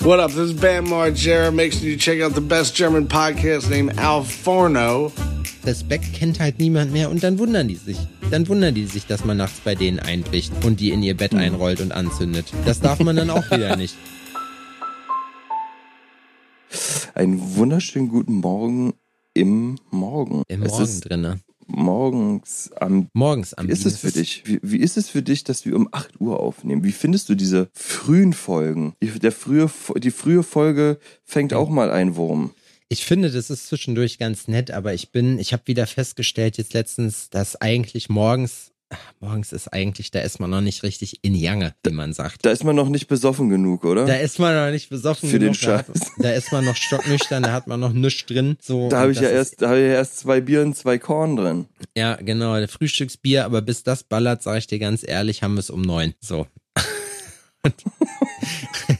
What up? This is Bam Margera. Make sure you check out the best German podcast named Al Forno. Respekt kennt halt niemand mehr und dann wundern die sich. Dann wundern die sich, dass man nachts bei denen einbricht und die in ihr Bett einrollt und anzündet. Das darf man dann auch wieder nicht. Einen wunderschönen guten Morgen im Morgen. Im Es Morgen drinne. Morgens am Morgens am Wie ist es für dich? Wie, wie ist es für dich, dass wir um 8 Uhr aufnehmen? Wie findest du diese frühen Folgen? Die, der frühe, die frühe Folge fängt auch mal ein Wurm. Ich finde, das ist zwischendurch ganz nett, aber ich bin, ich habe wieder festgestellt jetzt letztens, dass eigentlich morgens, morgens ist eigentlich, da ist man noch nicht richtig in Jange, wie man sagt. Da ist man noch nicht besoffen genug, oder? Da ist man noch nicht besoffen Für den genug, da, hat, Scheiß. da ist man noch stocknüchtern, da hat man noch nichts drin. So, da habe ich ja erst, da habe ich ja erst zwei Bier und zwei Korn drin. Ja, genau, der Frühstücksbier, aber bis das ballert, sage ich dir ganz ehrlich, haben wir es um neun. So. Und,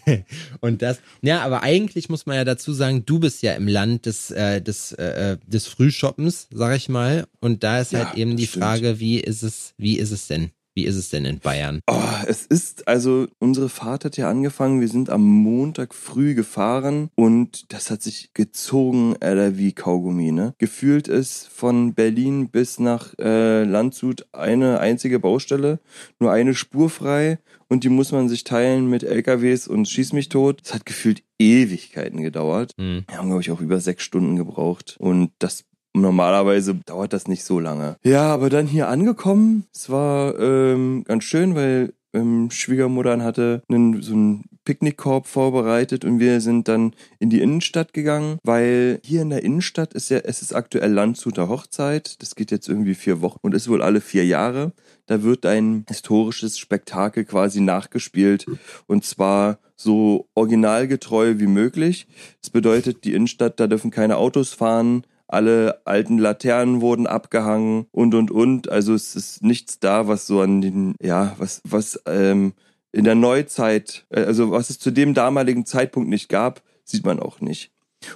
und das, ja, aber eigentlich muss man ja dazu sagen, du bist ja im Land des, äh, des, äh, des Frühshoppens, sag ich mal. Und da ist halt Ja, eben das die stimmt. Frage, wie ist es, wie ist es denn? Wie ist es denn in Bayern? Oh, es ist, also unsere Fahrt hat ja angefangen, wir sind am Montag früh gefahren und das hat sich gezogen, Alter, wie Kaugummi, ne? Gefühlt ist von Berlin bis nach äh, Landshut eine einzige Baustelle, nur eine Spur frei und die muss man sich teilen mit LKWs und schieß mich tot. Es hat gefühlt Ewigkeiten gedauert. Hm. Wir haben, glaube ich, auch über sechs Stunden gebraucht. Und das normalerweise dauert das nicht so lange. Ja, aber dann hier angekommen, es war ähm, ganz schön, weil ähm, Schwiegermutter hatte einen, so einen Picknickkorb vorbereitet und wir sind dann in die Innenstadt gegangen, weil hier in der Innenstadt ist ja, es ist aktuell Landshuter Hochzeit. Das geht jetzt irgendwie vier Wochen und ist wohl alle vier Jahre. Da wird ein historisches Spektakel quasi nachgespielt und zwar so originalgetreu wie möglich. Das bedeutet, die Innenstadt, da dürfen keine Autos fahren, alle alten Laternen wurden abgehangen und und und. Also es ist nichts da, was so an den, ja, was, was ähm, in der Neuzeit, äh, also was es zu dem damaligen Zeitpunkt nicht gab, sieht man auch nicht.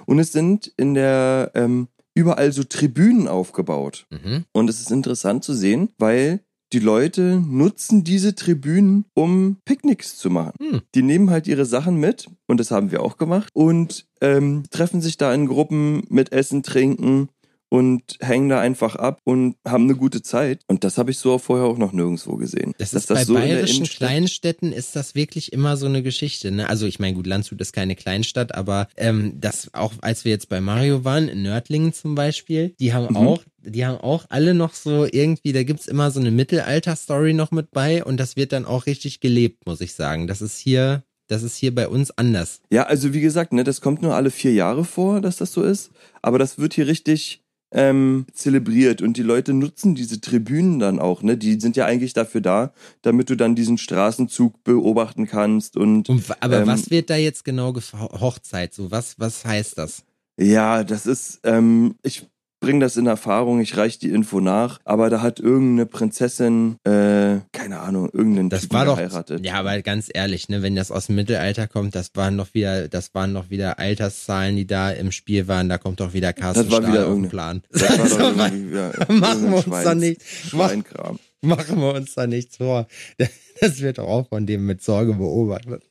Und es sind in der ähm, überall so Tribünen aufgebaut. Mhm. Und es ist interessant zu sehen, weil die Leute nutzen diese Tribünen, um Picknicks zu machen. Hm. Die nehmen halt ihre Sachen mit, und das haben wir auch gemacht, und ähm, treffen sich da in Gruppen mit Essen, Trinken und hängen da einfach ab und haben eine gute Zeit. Und das habe ich so vorher auch noch nirgendwo gesehen. Das ist bei so bayerischen Kleinstädten ist das wirklich immer so eine Geschichte. Ne? Also ich meine, gut, Landshut ist keine Kleinstadt, aber ähm, das auch, als wir jetzt bei Mario waren, in Nördlingen zum Beispiel, die haben Mhm. auch, die haben auch alle noch so irgendwie, da gibt's immer so eine Mittelalter-Story noch mit bei und das wird dann auch richtig gelebt, muss ich sagen. Das ist hier, das ist hier bei uns anders. Ja, also wie gesagt, ne, das kommt nur alle vier Jahre vor, dass das so ist. Aber das wird hier richtig ähm, zelebriert und die Leute nutzen diese Tribünen dann auch. Ne, die sind ja eigentlich dafür da, damit du dann diesen Straßenzug beobachten kannst und Und, aber Ähm, was wird da jetzt genau Hochzeit? So was, was heißt das? ja, das ist, ähm, ich bringe das in Erfahrung, ich reiche die Info nach, aber da hat irgendeine Prinzessin, äh, keine Ahnung, irgendeinen Das Typen war doch, geheiratet. ja, aber ganz ehrlich, ne, wenn das aus dem Mittelalter kommt, das waren doch wieder, das waren doch wieder Alterszahlen, die da im Spiel waren, da kommt doch wieder Carsten Das war wieder auf den Plan. Das war Also, doch irgendwie, ja, machen wir uns da nicht, Schweinkram. machen wir uns da nichts vor. Das wird doch auch von dem mit Sorge beobachtet.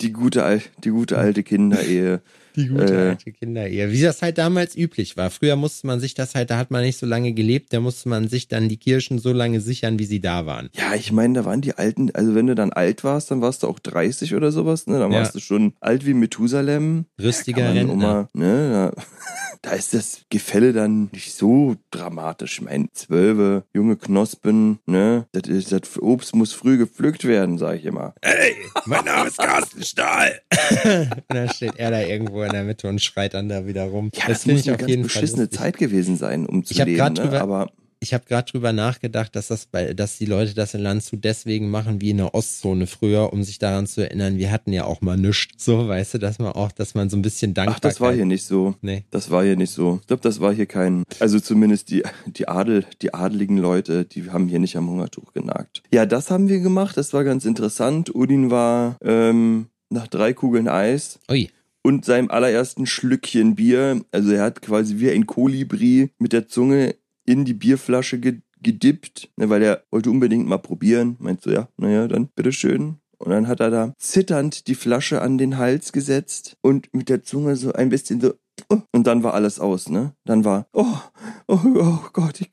Die gute, die gute alte Kinderehe. Die gute Äh. alte Kinderehe. Wie das halt damals üblich war. Früher musste man sich das halt, da hat man nicht so lange gelebt, da musste man sich dann die Kirschen so lange sichern, wie sie da waren. Ja, ich meine, da waren die Alten, also wenn du dann alt warst, dann warst du auch 30 oder sowas, ne? Dann Ja. warst du schon alt wie Methusalem. Rüstiger Rentner. mal, ne? Da, da ist das Gefälle dann nicht so dramatisch. Ich meine, zwölfe junge Knospen, ne? Das, ist, das Obst muss früh gepflückt werden, sag ich immer. Hey, mein Name ist Carsten Stahl. dann steht er da irgendwo in der Mitte und schreit dann da wieder rum. Ja, das, finde muss ich eine auf ganz jeden Fall beschissene lustig. Zeit gewesen sein, um zu Ich leben. Ne? drüber- Aber Ich habe gerade drüber nachgedacht, dass das bei, dass die Leute das in Landshut deswegen machen wie in der Ostzone früher, um sich daran zu erinnern, wir hatten ja auch mal nichts. So, weißt du, dass man auch, dass man so ein bisschen dankbar ach, das war hier nicht so. Nee. Das war hier nicht so. Ich glaube, das war hier kein. Also zumindest die, die Adel, die adeligen Leute, die haben hier nicht am Hungertuch genagt. Ja, das haben wir gemacht. Das war ganz interessant. Udin war ähm, nach drei Kugeln Eis Ui. Und seinem allerersten Schlückchen Bier. Also er hat quasi wie ein Kolibri mit der Zunge in die Bierflasche ge gedippt, ne, weil er wollte unbedingt mal probieren. Meinst du, ja, naja, dann bitteschön. Und dann hat er da zitternd die Flasche an den Hals gesetzt und mit der Zunge so ein bisschen so. Und dann war alles aus, ne? Dann war, oh, oh, oh Gott, ich,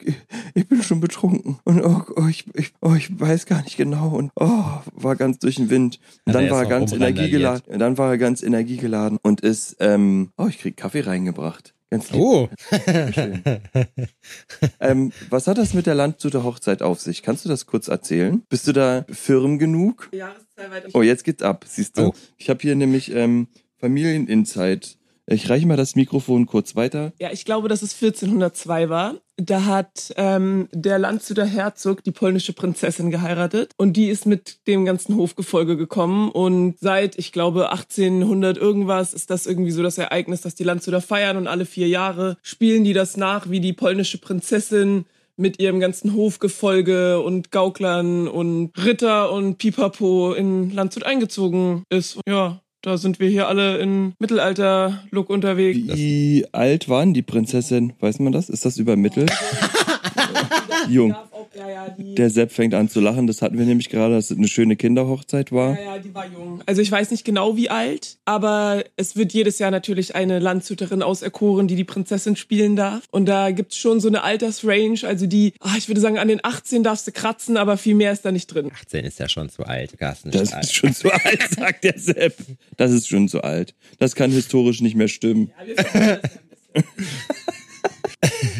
ich bin schon betrunken. Und oh, oh, ich, ich, oh, ich weiß gar nicht genau. Und oh, war ganz durch den Wind. Und dann war er ganz energiegeladen. Dann war er ganz energiegeladen und ist, ähm, oh, ich krieg Kaffee reingebracht. Ganz lieb. Oh, Schön. ähm, was hat das mit der Landshuter Hochzeit auf sich? Kannst du das kurz erzählen? Bist du da firm genug? Weiter. Oh, jetzt geht's ab, siehst du. Oh. Ich habe hier nämlich ähm, Familieninsight. Ich reiche mal das Mikrofon kurz weiter. Ja, ich glaube, dass es 1402 war. Da hat ähm, der Landshuter Herzog die polnische Prinzessin geheiratet und die ist mit dem ganzen Hofgefolge gekommen und seit, ich glaube, 1800 irgendwas ist das irgendwie so das Ereignis, dass die Landshuter feiern und alle vier Jahre spielen die das nach, wie die polnische Prinzessin mit ihrem ganzen Hofgefolge und Gauklern und Ritter und Pipapo in Landshut eingezogen ist. Ja, da sind wir hier alle in Mittelalter-Look unterwegs. Wie alt waren die Prinzessin? Weiß man das? Ist das übermittelt? Jung. Ja, ja, die, Der Sepp fängt an zu lachen. Das hatten wir nämlich gerade, dass es eine schöne Kinderhochzeit war. ja, ja, die war jung. Also ich weiß nicht genau wie alt, aber es wird jedes Jahr natürlich eine Landshuterin auserkoren, die die Prinzessin spielen darf. Und da gibt's schon so eine Altersrange, also die, ah, ich würde sagen, an den 18 darfst du kratzen, aber viel mehr ist da nicht drin. 18 ist ja schon zu alt, Carsten. Das ist schon zu alt, sagt der Sepp. Das ist schon zu alt. Das kann historisch nicht mehr stimmen. Ja.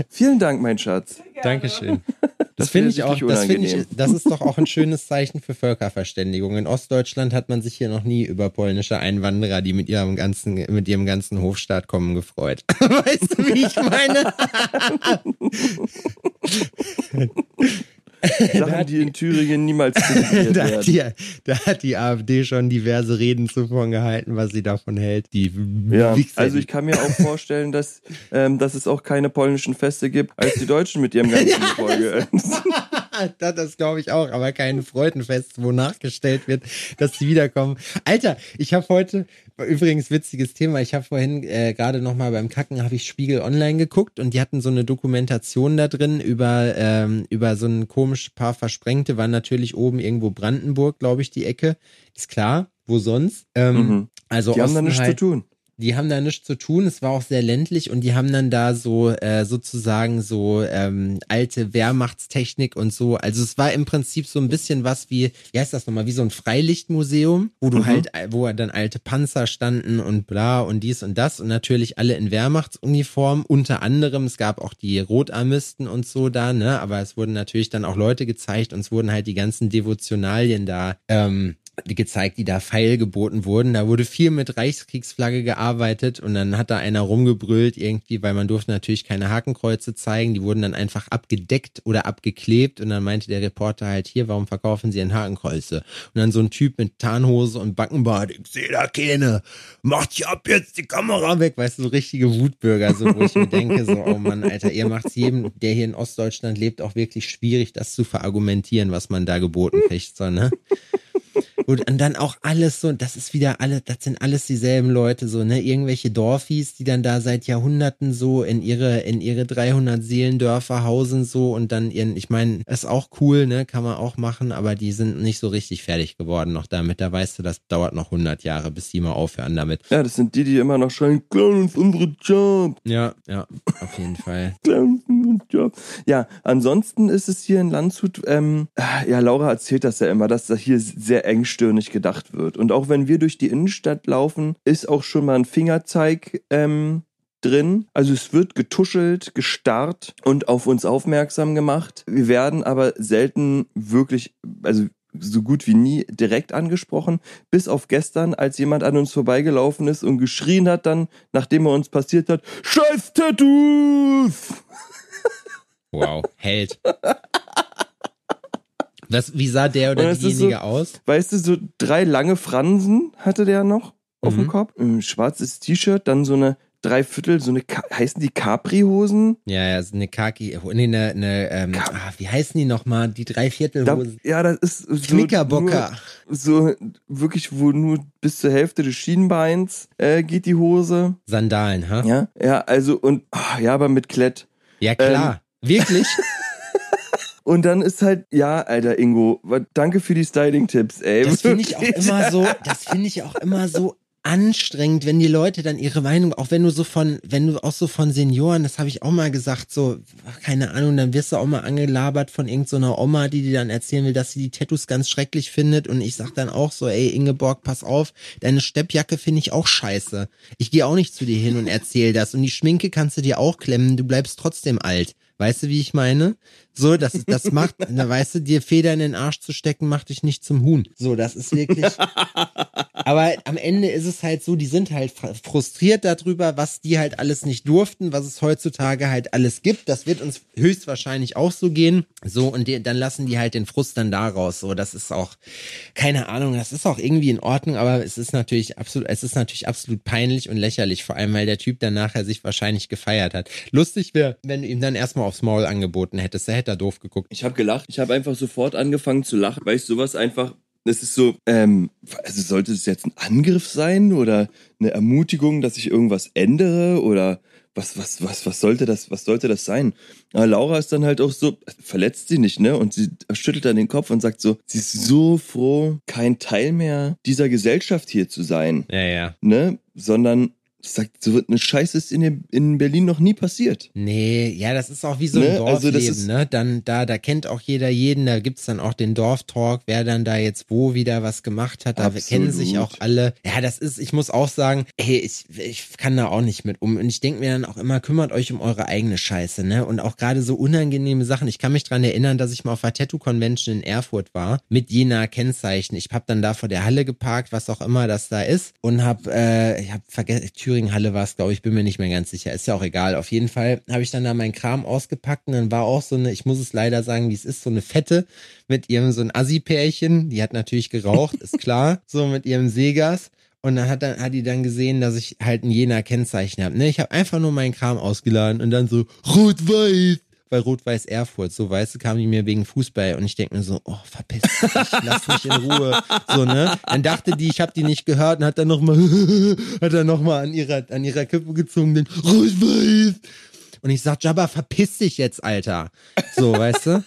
Vielen Dank, mein Schatz. Dankeschön. Das, Das finde ich auch, das finde ich, das ist doch auch ein schönes Zeichen für Völkerverständigung. In Ostdeutschland hat man sich hier noch nie über polnische Einwanderer, die mit ihrem ganzen, mit ihrem ganzen Hofstaat kommen, gefreut. weißt du, wie ich meine? Sachen, die in Thüringen niemals Da hat, die, da hat die AfD schon diverse Reden zuvon gehalten, was sie davon hält. Die Ja, also ich kann mir auch vorstellen, dass, ähm, dass es auch keine polnischen Feste gibt, als die Deutschen mit ihrem ganzen Gefolge. das, das glaube ich auch, aber kein Freudenfest, wo nachgestellt wird, dass sie wiederkommen. Alter, ich habe heute, übrigens witziges Thema, ich habe vorhin äh, gerade nochmal beim Kacken, habe ich Spiegel Online geguckt und die hatten so eine Dokumentation da drin über, ähm, über so ein komisch paar Versprengte, war natürlich oben irgendwo Brandenburg, glaube ich, die Ecke. Ist klar, wo sonst? Ähm, Mhm. Also Die haben da Osten nichts halt, zu tun. Die haben da nichts zu tun. Es war auch sehr ländlich und die haben dann da so äh, sozusagen so ähm, alte Wehrmachtstechnik und so. Also es war im Prinzip so ein bisschen was wie, wie heißt das nochmal, wie so ein Freilichtmuseum, wo du Mhm. halt, wo dann alte Panzer standen und bla und dies und das und natürlich alle in Wehrmachtsuniform. Unter anderem, es gab auch die Rotarmisten und so da, ne? Aber es wurden natürlich dann auch Leute gezeigt und es wurden halt die ganzen Devotionalien da ähm, gezeigt, die da feil geboten wurden. Da wurde viel mit Reichskriegsflagge gearbeitet und dann hat da einer rumgebrüllt irgendwie, weil man durfte natürlich keine Hakenkreuze zeigen. Die wurden dann einfach abgedeckt oder abgeklebt und dann meinte der Reporter halt hier, warum verkaufen sie ein Hakenkreuze? Und dann so ein Typ mit Tarnhose und Backenbart, ich sehe da keine, macht hier ab jetzt die Kamera weg, weißt du, so richtige Wutbürger, so wo ich mir denke, so, oh Mann, Alter, ihr macht's jedem, der hier in Ostdeutschland lebt, auch wirklich schwierig, das zu verargumentieren, was man da geboten kriegt, so, ne? Und, und dann auch alles so, das ist wieder alle, das sind alles dieselben Leute, so, ne, irgendwelche Dorfis, die dann da seit Jahrhunderten so in ihre, in ihre 300 Seelendörfer hausen, so, und dann ihren, ich meine, ist auch cool, ne, kann man auch machen, aber die sind nicht so richtig fertig geworden noch damit. Da weißt du, das dauert noch 100 Jahre, bis die mal aufhören damit. Ja, das sind die, die immer noch schreien, klauen uns unsere Job, Ja, ja, auf jeden Fall. klauen unsere Job. Ja, ansonsten ist es hier in Landshut, ähm, ja, Laura erzählt das ja immer, dass da hier sehr engstirnig gedacht wird. Und auch wenn wir durch die Innenstadt laufen, ist auch schon mal ein Fingerzeig, ähm, drin. Also es wird getuschelt, gestarrt und auf uns aufmerksam gemacht. Wir werden aber selten wirklich, also so gut wie nie direkt angesprochen, bis auf gestern, als jemand an uns vorbeigelaufen ist und geschrien hat dann, nachdem er uns passiert hat, Scheiß Tattoos! Wow, Held. Das, wie sah der oder diejenige so- aus? Weißt du, so drei lange Fransen hatte der noch auf Mhm. dem Kopf. Ein schwarzes T-Shirt, dann so eine Dreiviertel, so eine, Ka- heißen die Capri-Hosen? Ja, ja, so eine Kaki, nee, eine, eine ähm, ah, wie heißen die nochmal? Die Da, Dreiviertelhose. ja, das ist so Knickerbocker. nur- So wirklich, wo nur bis zur Hälfte des Schienbeins äh, geht die Hose. Sandalen, ha? Ja, ja, also und ah, ja, aber mit Klett. Ja, klar. Wirklich? Und dann ist halt, ja, Alter Ingo, danke für die Styling-Tipps, ey. Das finde ich auch immer so, das finde ich auch immer so anstrengend, wenn die Leute dann ihre Meinung, auch wenn du so von, wenn du auch so von Senioren, das habe ich auch mal gesagt, so, keine Ahnung, dann wirst du auch mal angelabert von irgendeiner so Oma, die dir dann erzählen will, dass sie die Tattoos ganz schrecklich findet und ich sag dann auch so, ey Ingeborg, pass auf, deine Steppjacke finde ich auch scheiße. Ich gehe auch nicht zu dir hin und erzähl das und die Schminke kannst du dir auch klemmen, du bleibst trotzdem alt. Weißt du, wie ich meine? So, das, das macht, na, weißt du, dir Feder in den Arsch zu stecken, macht dich nicht zum Huhn. So, das ist wirklich. Aber am Ende ist es halt so, die sind halt frustriert darüber, was die halt alles nicht durften, was es heutzutage halt alles gibt. Das wird uns höchstwahrscheinlich auch so gehen. So, und die, dann lassen die halt den Frust dann da raus. So, das ist auch, keine Ahnung, das ist auch irgendwie in Ordnung, aber es ist natürlich absolut, es ist natürlich absolut peinlich und lächerlich, vor allem, weil der Typ dann nachher sich wahrscheinlich gefeiert hat. Lustig wäre, wenn du ihm dann erstmal aufs Maul angeboten hättest. Er hätte da doof geguckt. Ich habe gelacht. Ich habe einfach sofort angefangen zu lachen, weil ich sowas einfach es ist so, ähm, also sollte es jetzt ein Angriff sein oder eine Ermutigung, dass ich irgendwas ändere oder was, was, was, was sollte das, was sollte das sein? Aber Laura ist dann halt auch so, verletzt sie nicht, ne? Und sie schüttelt dann den Kopf und sagt so, sie ist so froh, kein Teil mehr dieser Gesellschaft hier zu sein. Ja, ja. Ne? Sondern sagt, so eine Scheiße ist in, in Berlin noch nie passiert. Nee, ja, das ist auch wie so ein ne? Dorfleben, also ist, ne? Dann, da, da kennt auch jeder jeden, da gibt's dann auch den Dorftalk, wer dann da jetzt wo wieder was gemacht hat, da absolut. kennen sich auch alle. Ja, das ist, ich muss auch sagen, hey, ich, ich kann da auch nicht mit um. Und ich denke mir dann auch immer, kümmert euch um eure eigene Scheiße, ne? Und auch gerade so unangenehme Sachen. Ich kann mich dran erinnern, dass ich mal auf der Tattoo-Convention in Erfurt war, mit jener Kennzeichen. Ich hab dann da vor der Halle geparkt, was auch immer das da ist, und hab, äh, ich hab vergessen, Thüringen-Halle war es, glaube ich, bin mir nicht mehr ganz sicher. Ist ja auch egal. Auf jeden Fall habe ich dann da meinen Kram ausgepackt und dann war auch so eine, ich muss es leider sagen, wie es ist, so eine Fette mit ihrem so ein Assi-Pärchen. Die hat natürlich geraucht, ist klar, so mit ihrem Segas. Und dann hat, dann hat die dann gesehen, dass ich halt ein jener Kennzeichen habe. Ne, ich habe einfach nur meinen Kram ausgeladen und dann so rot-weiß bei Rot-Weiß Erfurt. So, weißt du, kamen die mir wegen Fußball und ich denke mir so, oh, verpiss dich, lass mich in Ruhe. So, ne? Dann dachte die, ich habe die nicht gehört und hat dann nochmal, hat dann nochmal an ihrer, an ihrer Kippe gezogen, den Rot-Weiß. Und ich sag, Jabba, verpiss dich jetzt, Alter. So, weißt du?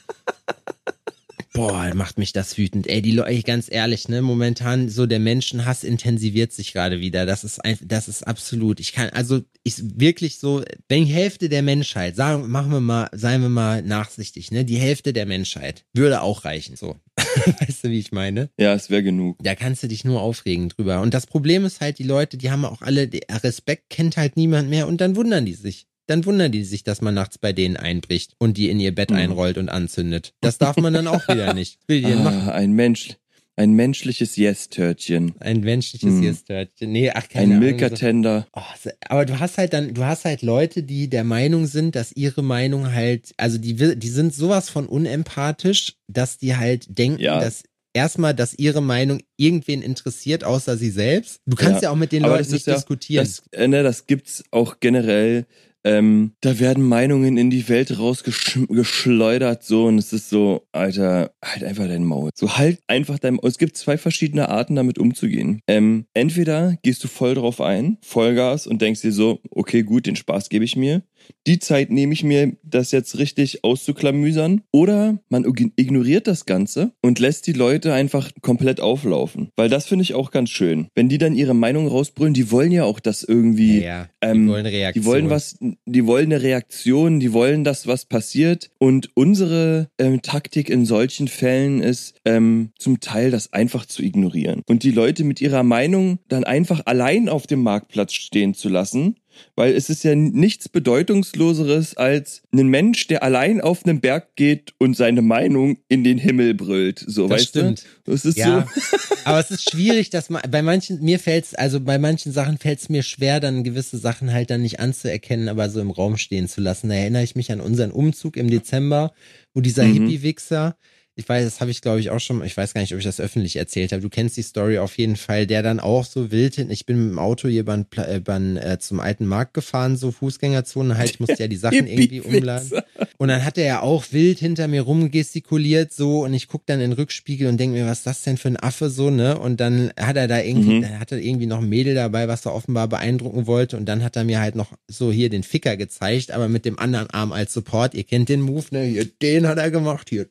Boah, macht mich das wütend. Ey, die Leute, ganz ehrlich, ne, momentan so der Menschenhass intensiviert sich gerade wieder. Das ist einfach, das ist absolut. Ich kann, also, ist wirklich so, wenn die Hälfte der Menschheit, sagen, machen wir mal, seien wir mal nachsichtig, ne, die Hälfte der Menschheit würde auch reichen, so. weißt du, wie ich meine? Ja, es wäre genug. Da kannst du dich nur aufregen drüber. Und das Problem ist halt, die Leute, die haben auch alle, Respekt kennt halt niemand mehr und dann wundern die sich dann wundern die sich, dass man nachts bei denen einbricht und die in ihr Bett mhm. einrollt und anzündet. Das darf man dann auch wieder nicht. Will die ah, machen? Ein Mensch. Ein menschliches Yes-Törtchen. Ein menschliches mm. Yes-Törtchen. Nee, ach, keine Ein Milka-Tender. Oh, aber du hast halt dann, du hast halt Leute, die der Meinung sind, dass ihre Meinung halt, also die, die sind sowas von unempathisch, dass die halt denken, ja. dass erstmal, dass ihre Meinung irgendwen interessiert, außer sie selbst. Du kannst ja, ja auch mit den Leuten nicht ja, diskutieren. Das, äh, ne, das gibt's auch generell ähm, da werden Meinungen in die Welt rausgeschleudert, so, und es ist so, Alter, halt einfach dein Maul. So, halt einfach dein Maul. Es gibt zwei verschiedene Arten, damit umzugehen. Ähm, entweder gehst du voll drauf ein, Vollgas, und denkst dir so, okay, gut, den Spaß gebe ich mir die Zeit nehme ich mir, das jetzt richtig auszuklamüsern. Oder man ignoriert das Ganze und lässt die Leute einfach komplett auflaufen. Weil das finde ich auch ganz schön. Wenn die dann ihre Meinung rausbrüllen, die wollen ja auch das irgendwie. Ja, ja. Die ähm, wollen Reaktion. Die wollen was, die wollen eine Reaktion, die wollen, dass was passiert. Und unsere ähm, Taktik in solchen Fällen ist, ähm, zum Teil das einfach zu ignorieren. Und die Leute mit ihrer Meinung dann einfach allein auf dem Marktplatz stehen zu lassen weil es ist ja nichts Bedeutungsloseres als ein Mensch, der allein auf einen Berg geht und seine Meinung in den Himmel brüllt. So, das weißt stimmt. du? Das ist ja, so. aber es ist schwierig, dass man, bei manchen, mir fällt's, also bei manchen Sachen fällt es mir schwer, dann gewisse Sachen halt dann nicht anzuerkennen, aber so im Raum stehen zu lassen. Da erinnere ich mich an unseren Umzug im Dezember, wo dieser mhm. Hippie-Wichser ich weiß, das habe ich glaube ich auch schon, ich weiß gar nicht, ob ich das öffentlich erzählt habe. Du kennst die Story auf jeden Fall, der dann auch so wild hin. Ich bin mit dem Auto hier beim, äh, beim, äh, zum alten Markt gefahren, so Fußgängerzone halt, ich musste ja die Sachen irgendwie umladen. Und dann hat er ja auch wild hinter mir rumgestikuliert so und ich guck dann in den Rückspiegel und denke mir, was ist das denn für ein Affe so, ne? Und dann hat er da irgendwie, mhm. dann hat er irgendwie noch ein Mädel dabei, was er offenbar beeindrucken wollte und dann hat er mir halt noch so hier den Ficker gezeigt, aber mit dem anderen Arm als Support. Ihr kennt den Move, ne? Hier, den hat er gemacht, hier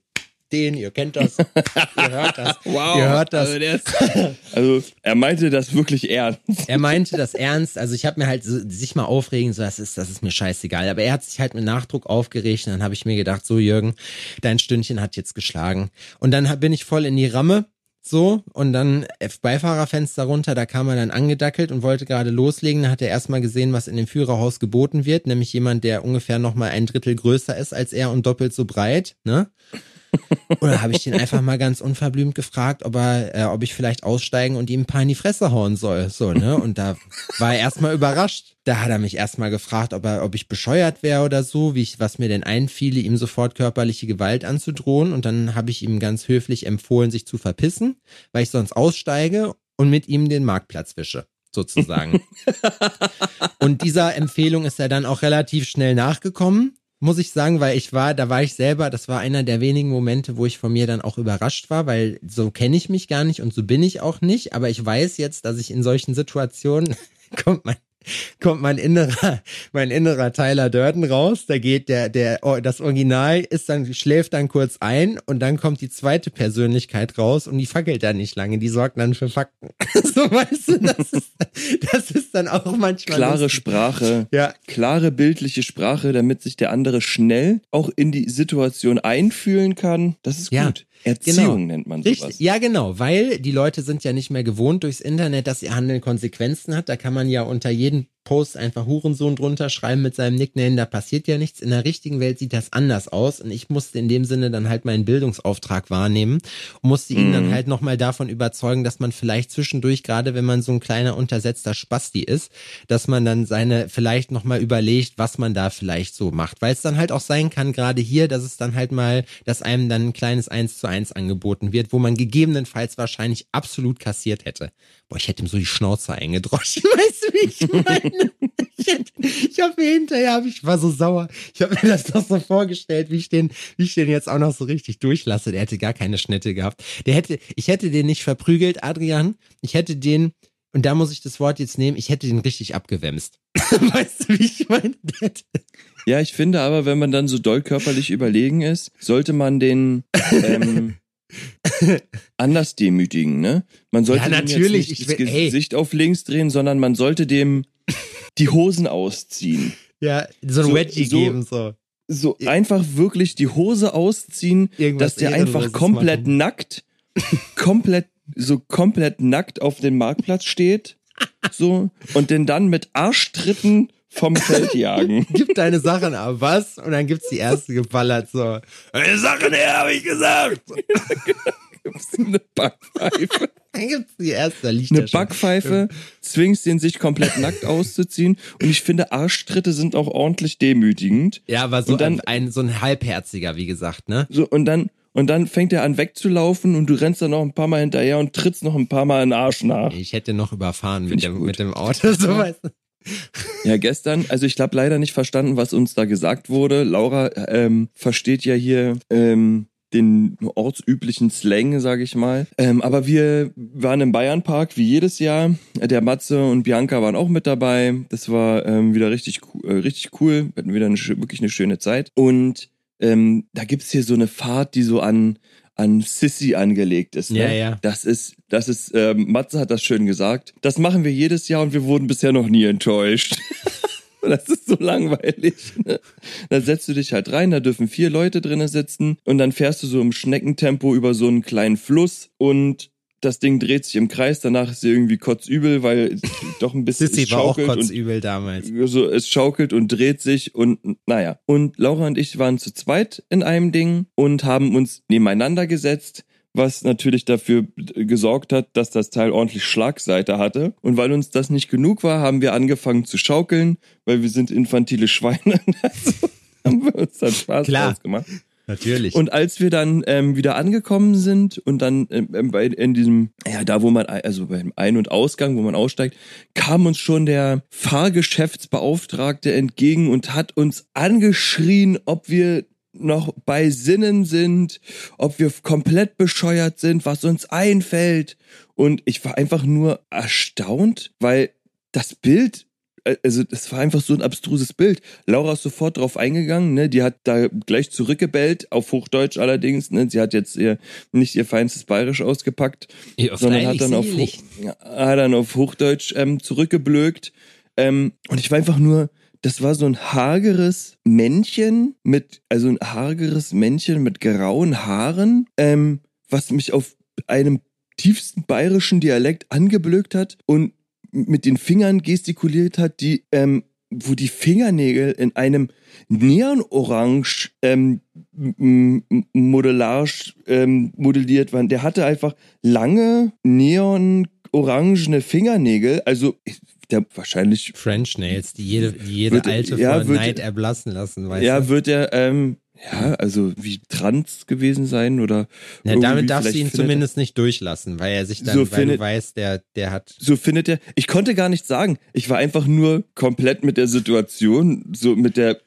den, ihr kennt das, ihr hört das, wow, ihr hört das. Also, ist, also, er meinte das wirklich ernst. Er meinte das ernst, also ich habe mir halt so, sich mal aufregen, so das ist, das ist mir scheißegal, aber er hat sich halt mit Nachdruck aufgeregt und dann habe ich mir gedacht, so Jürgen, dein Stündchen hat jetzt geschlagen und dann bin ich voll in die Ramme so, und dann Beifahrerfenster runter, da kam er dann angedackelt und wollte gerade loslegen. Da hat er erstmal gesehen, was in dem Führerhaus geboten wird, nämlich jemand, der ungefähr nochmal ein Drittel größer ist als er und doppelt so breit, ne? Und dann habe ich den einfach mal ganz unverblümt gefragt, ob er, äh, ob ich vielleicht aussteigen und ihm ein paar in die Fresse hauen soll. So, ne? Und da war er erstmal überrascht. Da hat er mich erstmal gefragt, ob er, ob ich bescheuert wäre oder so, wie ich, was mir denn einfiele, ihm sofort körperliche Gewalt anzudrohen. Und dann habe ich ihm ganz höflich empfohlen, sich zu verpissen, weil ich sonst aussteige und mit ihm den Marktplatz wische sozusagen. und dieser Empfehlung ist er dann auch relativ schnell nachgekommen muss ich sagen, weil ich war, da war ich selber, das war einer der wenigen Momente, wo ich von mir dann auch überrascht war, weil so kenne ich mich gar nicht und so bin ich auch nicht, aber ich weiß jetzt, dass ich in solchen Situationen kommt mein kommt mein innerer, mein innerer Tyler Durden raus. Da geht der, der, oh, das Original ist dann, schläft dann kurz ein und dann kommt die zweite Persönlichkeit raus und die fackelt dann nicht lange. Die sorgt dann für Fakten. so weißt du, das ist, das ist dann auch manchmal. Klare lustig. Sprache. Ja. Klare bildliche Sprache, damit sich der andere schnell auch in die Situation einfühlen kann. Das ist ja. gut. Erziehung genau. nennt man sowas. Richtig. Ja, genau, weil die Leute sind ja nicht mehr gewohnt durchs Internet, dass ihr Handeln Konsequenzen hat. Da kann man ja unter jeden Post einfach Hurensohn drunter schreiben mit seinem Nickname, da passiert ja nichts. In der richtigen Welt sieht das anders aus und ich musste in dem Sinne dann halt meinen Bildungsauftrag wahrnehmen und musste ihn dann mhm. halt nochmal davon überzeugen, dass man vielleicht zwischendurch, gerade wenn man so ein kleiner untersetzter Spasti ist, dass man dann seine vielleicht nochmal überlegt, was man da vielleicht so macht. Weil es dann halt auch sein kann, gerade hier, dass es dann halt mal, dass einem dann ein kleines Eins zu eins angeboten wird, wo man gegebenenfalls wahrscheinlich absolut kassiert hätte. Boah, ich hätte ihm so die Schnauze eingedroschen. Weißt du, wie ich meine? Ich, hätte, ich habe mir hinterher, ich war so sauer. Ich habe mir das doch so vorgestellt, wie ich den, wie ich den jetzt auch noch so richtig durchlasse. Der hätte gar keine Schnitte gehabt. Der hätte, ich hätte den nicht verprügelt, Adrian. Ich hätte den, und da muss ich das Wort jetzt nehmen, ich hätte den richtig abgewämst. weißt du, wie ich meine? Ja, ich finde aber, wenn man dann so doll körperlich überlegen ist, sollte man den ähm, anders demütigen, ne? Man sollte ja, natürlich. nicht das Gesicht ey. auf links drehen, sondern man sollte dem die Hosen ausziehen. Ja, so ein so, Wedgie so, geben, so. So einfach wirklich die Hose ausziehen, Irgendwas dass der einfach komplett machen. nackt, komplett, so komplett nackt auf dem Marktplatz steht. So, und den dann mit Arschtritten vom Feld jagen. Gib deine Sachen ab, was? Und dann gibt's die erste geballert so. Deine Sachen her, hab ich gesagt. gibt's eine Backpfeife. Dann gibt's die erste, liegt Eine Backpfeife, zwingst den sich komplett nackt auszuziehen. Und ich finde, Arschtritte sind auch ordentlich demütigend. Ja, aber so dann, ein, so ein halbherziger, wie gesagt, ne? So, und dann, und dann fängt er an wegzulaufen und du rennst dann noch ein paar Mal hinterher und trittst noch ein paar Mal in den Arsch nach. Ich hätte noch überfahren mit dem, mit dem Auto, so weißt du. Ja, gestern, also ich habe leider nicht verstanden, was uns da gesagt wurde. Laura ähm, versteht ja hier ähm, den ortsüblichen Slang, sage ich mal. Ähm, aber wir waren im Bayernpark wie jedes Jahr. Der Matze und Bianca waren auch mit dabei. Das war ähm, wieder richtig, äh, richtig cool. Wir hatten wieder eine, wirklich eine schöne Zeit. Und ähm, da gibt's hier so eine Fahrt, die so an an Sissy angelegt ist. Ne? Ja, ja. Das ist, das ist, ähm, Matze hat das schön gesagt. Das machen wir jedes Jahr und wir wurden bisher noch nie enttäuscht. das ist so langweilig. Ne? Da setzt du dich halt rein, da dürfen vier Leute drinnen sitzen und dann fährst du so im Schneckentempo über so einen kleinen Fluss und das Ding dreht sich im Kreis, danach ist sie irgendwie kotzübel, weil doch ein bisschen schaukelt war auch kotzübel und, damals. So, es schaukelt und dreht sich und naja. Und Laura und ich waren zu zweit in einem Ding und haben uns nebeneinander gesetzt was natürlich dafür gesorgt hat, dass das Teil ordentlich Schlagseite hatte. Und weil uns das nicht genug war, haben wir angefangen zu schaukeln, weil wir sind infantile Schweine. also haben wir uns dann Spaß Klar. gemacht. Natürlich. Und als wir dann ähm, wieder angekommen sind und dann ähm, bei, in diesem, ja, da wo man, also beim Ein- und Ausgang, wo man aussteigt, kam uns schon der Fahrgeschäftsbeauftragte entgegen und hat uns angeschrien, ob wir noch bei Sinnen sind, ob wir komplett bescheuert sind, was uns einfällt. Und ich war einfach nur erstaunt, weil das Bild also das war einfach so ein abstruses Bild. Laura ist sofort drauf eingegangen, ne? Die hat da gleich zurückgebellt, auf Hochdeutsch allerdings, ne? Sie hat jetzt ihr, nicht ihr feinstes Bayerisch ausgepackt, Ja, sondern hat dann, auf, hat dann auf Hochdeutsch ähm, zurückgeblökt. Ähm, und ich war einfach nur, das war so ein hageres Männchen mit, also ein hageres Männchen mit grauen Haaren, ähm, was mich auf einem tiefsten bayerischen Dialekt angeblökt hat und mit den Fingern gestikuliert hat, die, ähm, wo die Fingernägel in einem Neonorange ähm, Modellage ähm, modelliert waren. Der hatte einfach lange neon-orangene Fingernägel. Also der wahrscheinlich French Nails, die jede, die jede Wird- Alte ja, wird- Neid erblassen lassen, weißt ja, du? wird er, ähm, ja, also wie trans gewesen sein oder. Irgendwie damit darfst du ihn findet er- zumindest nicht durchlassen, weil er sich dann, So weil findet- du weißt, der, der hat So findet er. Ich konnte gar nichts sagen. Ich war einfach nur komplett mit der Situation, so mit der,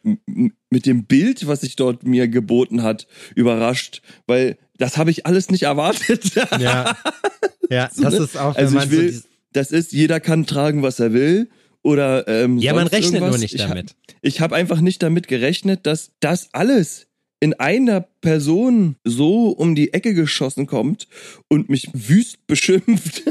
mit dem Bild, was sich dort mir geboten hat, überrascht, weil das habe ich alles nicht erwartet. Ja, ja, das ne? ist auch, also ich will, so das ist, jeder kann tragen, was er will. Oder ähm, Ja, man rechnet irgendwas. nur nicht ich hab- damit. Ich habe einfach nicht damit gerechnet, dass das alles in einer Person so um die Ecke geschossen kommt und mich wüst beschimpft.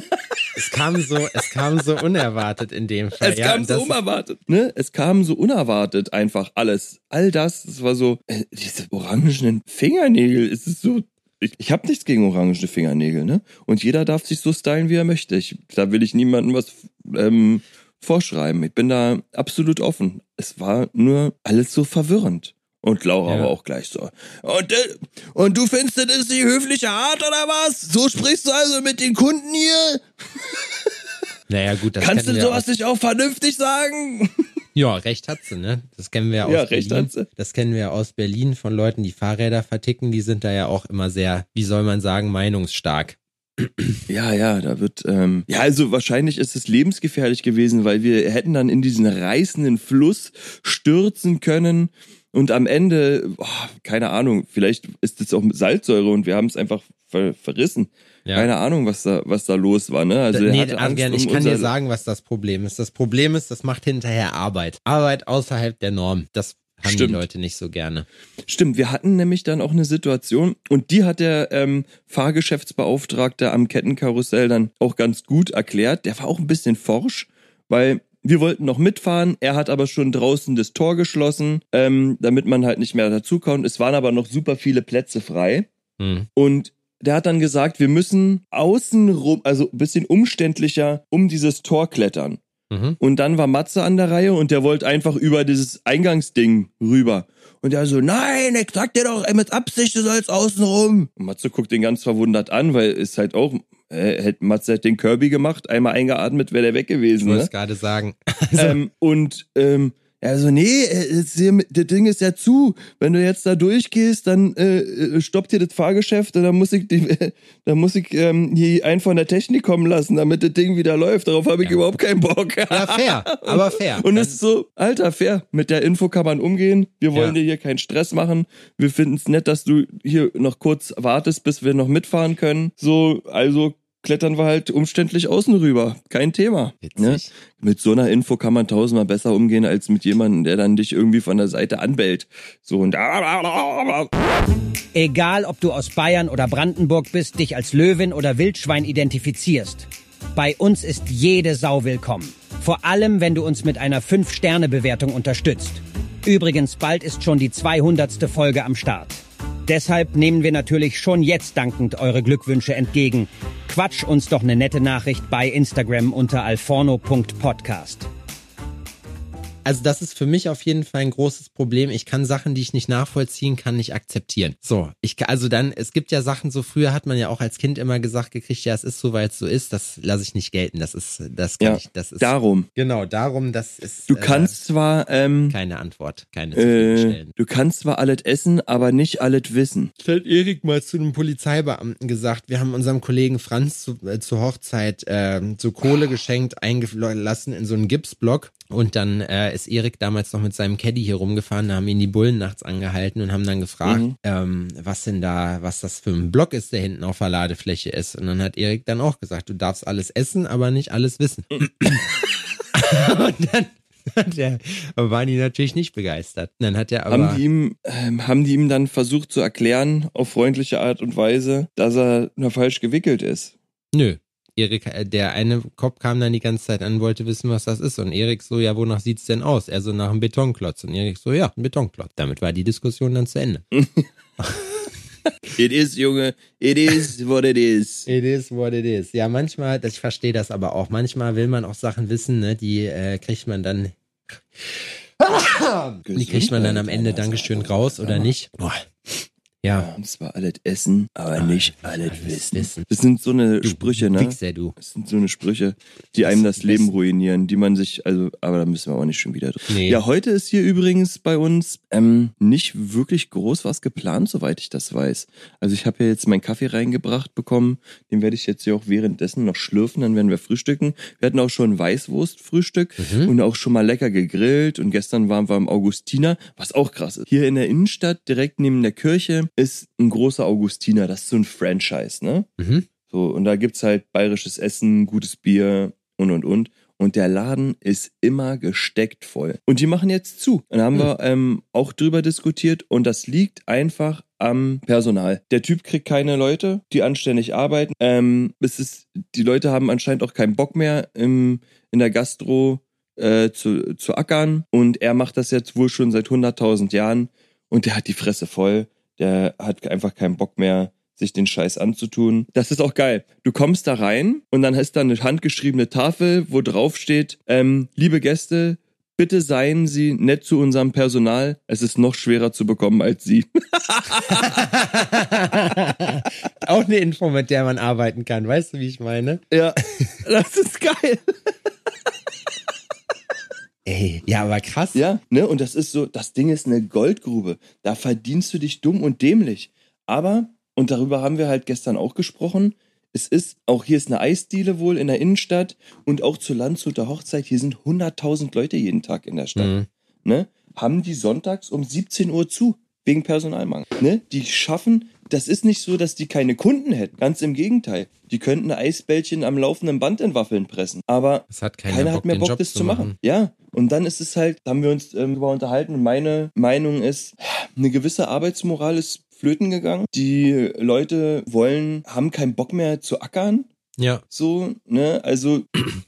es kam so, es kam so unerwartet in dem Fall. Es ja, kam so unerwartet. Ne? Es kam so unerwartet einfach alles. All das, das war so, äh, diese orangenen Fingernägel, es ist so. Ich, ich habe nichts gegen orangene Fingernägel, ne? Und jeder darf sich so stylen, wie er möchte. Ich, da will ich niemandem was ähm, vorschreiben. Ich bin da absolut offen. Es war nur alles so verwirrend. Und Laura Ja. war auch gleich so. Und, äh, und du findest, das ist die höfliche Art oder was? So sprichst du also mit den Kunden hier? Naja, gut, das Kannst du wir sowas aus, nicht auch vernünftig sagen? Ja, recht hat sie, ne? Das kennen wir ja aus Ja, recht Berlin. hat sie. Das kennen wir ja aus Berlin von Leuten, die Fahrräder verticken. Die sind da ja auch immer sehr, wie soll man sagen, meinungsstark. Ja, ja, da wird, ähm, ja, also wahrscheinlich ist es lebensgefährlich gewesen, weil wir hätten dann in diesen reißenden Fluss stürzen können und am Ende, oh, keine Ahnung, vielleicht ist es auch mit Salzsäure und wir haben es einfach ver verrissen. Ja. Keine Ahnung, was da, was da los war, ne? Also nee, Adrian, um ich kann dir sagen, was das Problem ist. Das Problem ist, das macht hinterher Arbeit. Arbeit außerhalb der Norm. Das haben Stimmt. die Leute nicht so gerne. Stimmt, wir hatten nämlich dann auch eine Situation und die hat der ähm, Fahrgeschäftsbeauftragte am Kettenkarussell dann auch ganz gut erklärt. Der war auch ein bisschen forsch, weil wir wollten noch mitfahren, er hat aber schon draußen das Tor geschlossen, ähm, damit man halt nicht mehr dazukommt. Es waren aber noch super viele Plätze frei Hm. und der hat dann gesagt, wir müssen außen rum, also ein bisschen umständlicher um dieses Tor klettern. Mhm. Und dann war Matze an der Reihe und der wollte einfach über dieses Eingangsding rüber. Und der so, nein, ich sag dir doch ey, mit Absicht, du sollst außen rum. Und Matze guckt den ganz verwundert an, weil es halt auch, äh, hätte Matze hat den Kirby gemacht, einmal eingeatmet, wäre der weg Ich gewesen. wollte Ne? es gerade sagen. Ähm, und ähm, er so, nee, äh, das Ding ist ja zu. Wenn du jetzt da durchgehst, dann äh, äh, stoppt hier das Fahrgeschäft und dann muss ich, die, dann muss ich ähm, hier einen von der Technik kommen lassen, damit das Ding wieder läuft. Darauf habe ich Ja. überhaupt keinen Bock. Ja, fair, aber fair. Und es ist so, alter, fair. Mit der Info kann man umgehen. Wir wollen Ja. dir hier keinen Stress machen. Wir finden es nett, dass du hier noch kurz wartest, bis wir noch mitfahren können. So, also klettern wir halt umständlich außen rüber. Kein Thema. Ne? Mit so einer Info kann man tausendmal besser umgehen, als mit jemandem, der dann dich irgendwie von der Seite anbellt. So und Egal, ob du aus Bayern oder Brandenburg bist, dich als Löwin oder Wildschwein identifizierst. Bei uns ist jede Sau willkommen. Vor allem, wenn du uns mit einer 5-Sterne-Bewertung unterstützt. Übrigens, bald ist schon die 200. Folge am Start. Deshalb nehmen wir natürlich schon jetzt dankend eure Glückwünsche entgegen. Quatsch uns doch eine nette Nachricht bei Instagram unter alforno.podcast. also das ist für mich auf jeden Fall ein großes Problem. Ich kann Sachen, die ich nicht nachvollziehen kann, nicht akzeptieren. So, ich also dann, es gibt ja Sachen, so früher hat man ja auch als Kind immer gesagt gekriegt, ja, es ist so, weil es so ist, das lasse ich nicht gelten. Das ist, das kann Ja, ich, das ist. Darum. Genau, darum, das ist. Du äh, kannst zwar, ähm, keine Antwort, keine äh, du kannst zwar alles essen, aber nicht alles wissen. Das hat Erik mal zu einem Polizeibeamten gesagt. Wir haben unserem Kollegen Franz zu, äh, zur Hochzeit äh, so Kohle geschenkt, eingelassen in so einen Gipsblock. Und dann äh, ist Erik damals noch mit seinem Caddy hier rumgefahren, da haben ihn die Bullen nachts angehalten und haben dann gefragt, Mhm. ähm, was denn da, was das für ein Block ist, der hinten auf der Ladefläche ist. Und dann hat Erik dann auch gesagt, du darfst alles essen, aber nicht alles wissen. und dann hat er, waren die natürlich nicht begeistert. Dann hat er aber. haben die ihm, ähm, haben die ihm dann versucht zu erklären, auf freundliche Art und Weise, dass er nur falsch gewickelt ist. Nö. Erik, äh, der eine Kopf kam dann die ganze Zeit an, wollte wissen, was das ist. Und Erik so, ja, wonach sieht's denn aus? Er so nach einem Betonklotz. Und Erik so, ja, ein Betonklotz. Damit war die Diskussion dann zu Ende. It is, Junge. It is what it is. It is what it is. Ja, manchmal, ich verstehe das aber auch. Manchmal will man auch Sachen wissen, ne, die äh, kriegt man dann, die kriegt man dann am Ende Dankeschön raus oder nicht. Boah. Ja. Und zwar alles essen, aber nicht alles wissen. wissen. Das sind so eine Sprüche, ne? Wichser, du. Das sind so eine Sprüche, die einem das Leben ruinieren, die man sich, also, aber da müssen wir auch nicht schon wieder drüber. Nee. Ja, heute ist hier übrigens bei uns ähm, nicht wirklich groß was geplant, soweit ich das weiß. Also ich habe ja jetzt meinen Kaffee reingebracht bekommen, den werde ich jetzt hier auch währenddessen noch schlürfen, dann werden wir frühstücken. Wir hatten auch schon Weißwurstfrühstück Mhm. und auch schon mal lecker gegrillt und gestern waren wir im Augustiner, was auch krass ist. Hier in der Innenstadt, direkt neben der Kirche, ist ein großer Augustiner, das ist so ein Franchise, ne? Mhm. So, und da gibt's halt bayerisches Essen, gutes Bier und und und. Und der Laden ist immer gesteckt voll. Und die machen jetzt zu. Und da haben wir ähm, auch drüber diskutiert und das liegt einfach am Personal. Der Typ kriegt keine Leute, die anständig arbeiten. Ähm, es ist, die Leute haben anscheinend auch keinen Bock mehr im, in der Gastro äh, zu, zu ackern. Und er macht das jetzt wohl schon seit 100.000 Jahren. Und der hat die Fresse voll. Der hat einfach keinen Bock mehr, sich den Scheiß anzutun. Das ist auch geil. Du kommst da rein und dann ist da eine handgeschriebene Tafel, wo drauf steht, ähm, liebe Gäste, bitte seien Sie nett zu unserem Personal. Es ist noch schwerer zu bekommen als Sie. auch eine Info, mit der man arbeiten kann. Weißt du, wie ich meine? ja, das ist geil. Ey, ja, aber krass. Ja, ne? Und das ist so, das Ding ist eine Goldgrube. Da verdienst du dich dumm und dämlich. Aber, und darüber haben wir halt gestern auch gesprochen, es ist, auch hier ist eine Eisdiele wohl in der Innenstadt und auch zur Landshuter Hochzeit, hier sind 100.000 Leute jeden Tag in der Stadt. Mhm. Ne? Haben die sonntags um 17 Uhr zu, wegen Personalmangel. Ne? Die schaffen, das ist nicht so, dass die keine Kunden hätten. Ganz im Gegenteil. Die könnten Eisbällchen am laufenden Band in Waffeln pressen. Aber hat keiner, keiner Bock, hat mehr Bock, das zu machen. Ja, und dann ist es halt, haben wir uns ähm, darüber unterhalten und meine Meinung ist, eine gewisse Arbeitsmoral ist flöten gegangen. Die Leute wollen, haben keinen Bock mehr zu ackern. Ja. So, ne, also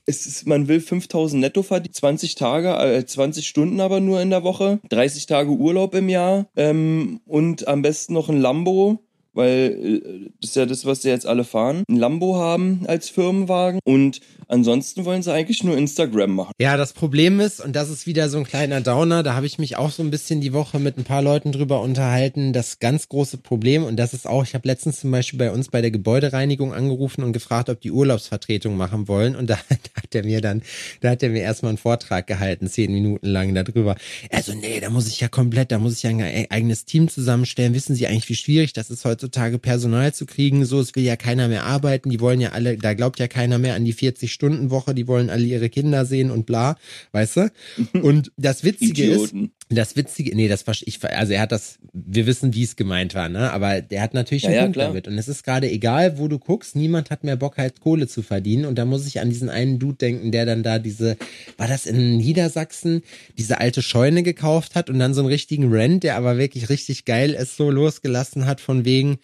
es ist, man will 5000 netto verdienen, 20 Tage, äh, 20 Stunden aber nur in der Woche, 30 Tage Urlaub im Jahr ähm, und am besten noch ein Lambo, weil äh, das ist ja das, was sie jetzt alle fahren, ein Lambo haben als Firmenwagen und ansonsten wollen sie eigentlich nur Instagram machen. Ja, das Problem ist, und das ist wieder so ein kleiner Downer, da habe ich mich auch so ein bisschen die Woche mit ein paar Leuten drüber unterhalten. Das ganz große Problem, und das ist auch, ich habe letztens zum Beispiel bei uns bei der Gebäudereinigung angerufen und gefragt, ob die Urlaubsvertretung machen wollen. Und da, da hat er mir dann, da hat er mir erstmal einen Vortrag gehalten, zehn Minuten lang darüber. Also, nee, da muss ich ja komplett, da muss ich ja ein eigenes Team zusammenstellen. Wissen Sie eigentlich, wie schwierig das ist, heutzutage Personal zu kriegen? So, es will ja keiner mehr arbeiten, die wollen ja alle, da glaubt ja keiner mehr an die 40 Stunden Woche, die wollen alle ihre Kinder sehen und bla, weißt du? Und das Witzige ist, das Witzige, nee, das ich, also er hat das, wir wissen, wie es gemeint war, ne? Aber der hat natürlich Ja, einen ja, Punkt klar. damit. Und es ist gerade egal, wo du guckst, niemand hat mehr Bock, halt Kohle zu verdienen. Und da muss ich an diesen einen Dude denken, der dann da diese, war das in Niedersachsen, diese alte Scheune gekauft hat und dann so einen richtigen Rent, der aber wirklich richtig geil ist, so losgelassen hat, von wegen, Ding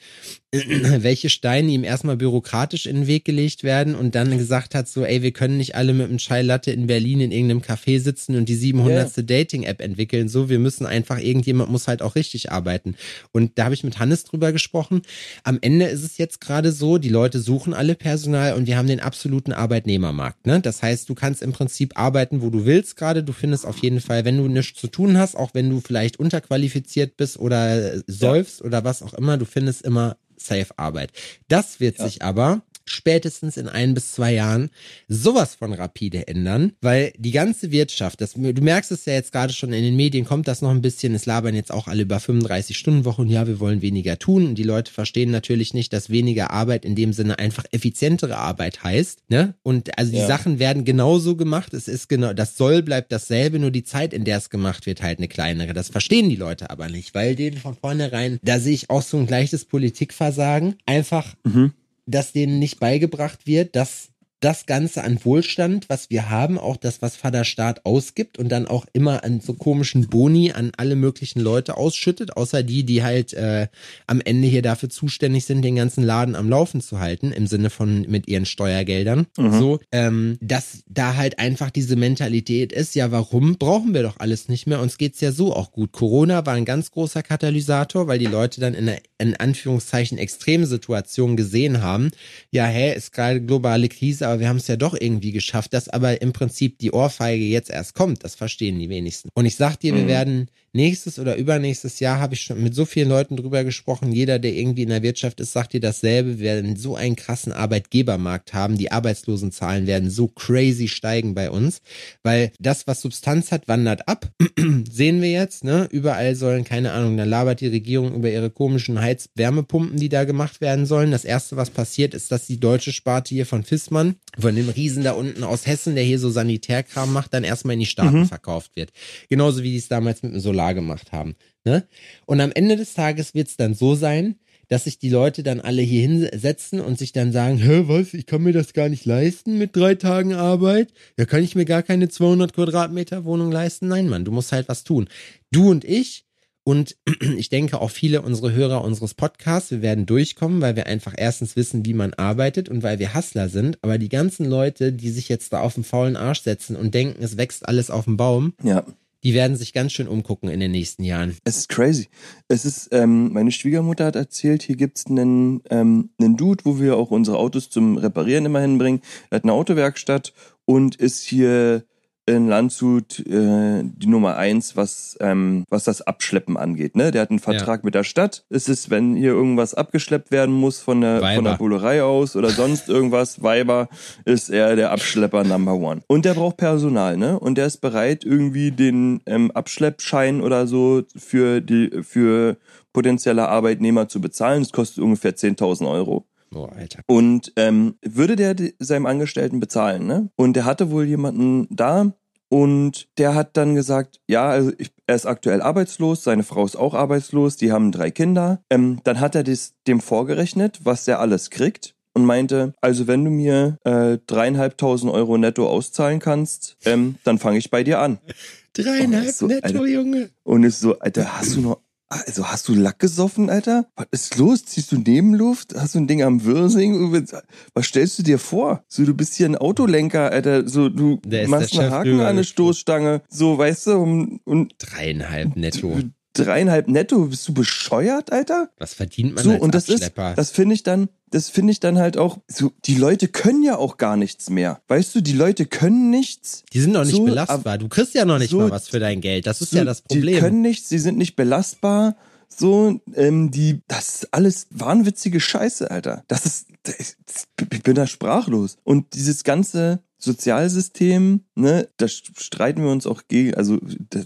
welche Steine ihm erstmal bürokratisch in den Weg gelegt werden und dann gesagt hat so, ey, wir können nicht alle mit einem Chai Latte in Berlin in irgendeinem Café sitzen und die 700. Yeah. Dating-App entwickeln. So, wir müssen einfach, irgendjemand muss halt auch richtig arbeiten. Und da habe ich mit Hannes drüber gesprochen. Am Ende ist es jetzt gerade so, die Leute suchen alle Personal und wir haben den absoluten Arbeitnehmermarkt. Ne? Das heißt, du kannst im Prinzip arbeiten, wo du willst gerade. Du findest auf jeden Fall, wenn du nichts zu tun hast, auch wenn du vielleicht unterqualifiziert bist oder säufst ja. oder was auch immer, du findest immer Safe-Arbeit. Das wird ja. sich aber spätestens in ein bis zwei Jahren sowas von rapide ändern, weil die ganze Wirtschaft, das, du merkst es ja jetzt gerade schon in den Medien, kommt das noch ein bisschen, es labern jetzt auch alle über 35 Stunden Woche und ja, wir wollen weniger tun und die Leute verstehen natürlich nicht, dass weniger Arbeit in dem Sinne einfach effizientere Arbeit heißt, ne? Und also die ja. Sachen werden genauso gemacht, es ist genau, das Soll bleibt dasselbe, nur die Zeit, in der es gemacht wird, halt eine kleinere. Das verstehen die Leute aber nicht, weil denen von vornherein, da sehe ich auch so ein gleiches Politikversagen, einfach mhm dass denen nicht beigebracht wird, dass das Ganze an Wohlstand, was wir haben, auch das, was Vaterstaat ausgibt und dann auch immer an so komischen Boni an alle möglichen Leute ausschüttet, außer die, die halt äh, am Ende hier dafür zuständig sind, den ganzen Laden am Laufen zu halten, im Sinne von mit ihren Steuergeldern. Mhm. So, ähm, dass da halt einfach diese Mentalität ist, ja, warum brauchen wir doch alles nicht mehr? Uns geht's ja so auch gut. Corona war ein ganz großer Katalysator, weil die Leute dann in einer in Anführungszeichen Extremsituation gesehen haben, ja, hä, ist gerade globale Krise, aber wir haben es ja doch irgendwie geschafft, dass aber im Prinzip die Ohrfeige jetzt erst kommt, das verstehen die wenigsten. Und ich sag dir, mhm. wir werden nächstes oder übernächstes Jahr habe ich schon mit so vielen Leuten drüber gesprochen. Jeder, der irgendwie in der Wirtschaft ist, sagt dir dasselbe. Wir werden so einen krassen Arbeitgebermarkt haben. Die Arbeitslosenzahlen werden so crazy steigen bei uns, weil das, was Substanz hat, wandert ab. Sehen wir jetzt, ne? Überall sollen, keine Ahnung, dann labert die Regierung über ihre komischen Heizwärmepumpen, die da gemacht werden sollen. Das erste, was passiert, ist, dass die deutsche Sparte hier von Fissmann, von dem Riesen da unten aus Hessen, der hier so Sanitärkram macht, dann erstmal in die Staaten mhm. verkauft wird. Genauso wie die es damals mit dem Solar gemacht haben. Ne? Und am Ende des Tages wird es dann so sein, dass sich die Leute dann alle hier hinsetzen und sich dann sagen, hä, was, ich kann mir das gar nicht leisten mit drei Tagen Arbeit? Ja, kann ich mir gar keine 200 Quadratmeter Wohnung leisten? Nein, Mann, du musst halt was tun. Du und ich und ich denke auch viele unserer Hörer unseres Podcasts, wir werden durchkommen, weil wir einfach erstens wissen, wie man arbeitet und weil wir Hustler sind. Aber die ganzen Leute, die sich jetzt da auf den faulen Arsch setzen und denken, es wächst alles auf dem Baum, ja. Die werden sich ganz schön umgucken in den nächsten Jahren. Es ist crazy. Es ist, ähm, meine Schwiegermutter hat erzählt, hier gibt's einen, ähm, einen Dude, wo wir auch unsere Autos zum Reparieren immer hinbringen. Er hat eine Autowerkstatt und ist hier in Landshut äh, die Nummer eins, was ähm, was das Abschleppen angeht. Ne, der hat einen Vertrag ja. mit der Stadt. Es ist, wenn hier irgendwas abgeschleppt werden muss von der Weiber. von der Bullerei aus oder sonst irgendwas, Weiber, ist er der Abschlepper Number One. Und der braucht Personal, ne? Und der ist bereit, irgendwie den ähm, Abschleppschein oder so für die für potenzielle Arbeitnehmer zu bezahlen. Das kostet ungefähr 10.000 Euro. Oh, Alter. Und ähm, würde der seinem Angestellten bezahlen, ne? Und der hatte wohl jemanden da, und der hat dann gesagt, ja, also ich, er ist aktuell arbeitslos, seine Frau ist auch arbeitslos, die haben drei Kinder. Ähm, dann hat er das dem vorgerechnet, was der alles kriegt und meinte, also wenn du mir äh, dreieinhalbtausend Euro netto auszahlen kannst, ähm, dann fange ich bei dir an. Dreieinhalb so, netto, Alter, Junge. Und ist so, Alter, hast du noch also hast du Lack gesoffen, Alter? Was ist los? Ziehst du Nebenluft? Hast du ein Ding am Wirsing? Was stellst du dir vor? So, du bist hier ein Autolenker, Alter. So, du machst einen Haken an eine Stoßstange. So, weißt du, um, und. Dreieinhalb netto. Dreieinhalb netto? Bist du bescheuert, Alter? Was verdient man so, als und das Abschlepper? ist, das finde ich dann, das finde ich dann halt auch, so, die Leute können ja auch gar nichts mehr. Weißt du, die Leute können nichts. Die sind noch nicht so, belastbar. Du kriegst ja noch nicht so, mal was für dein Geld. Das ist ja das Problem. Die können nichts, sie sind nicht belastbar. So, ähm, die, das ist alles wahnwitzige Scheiße, Alter. Das ist, ich bin da sprachlos. Und dieses ganze Sozialsystem, ne, da streiten wir uns auch gegen, also,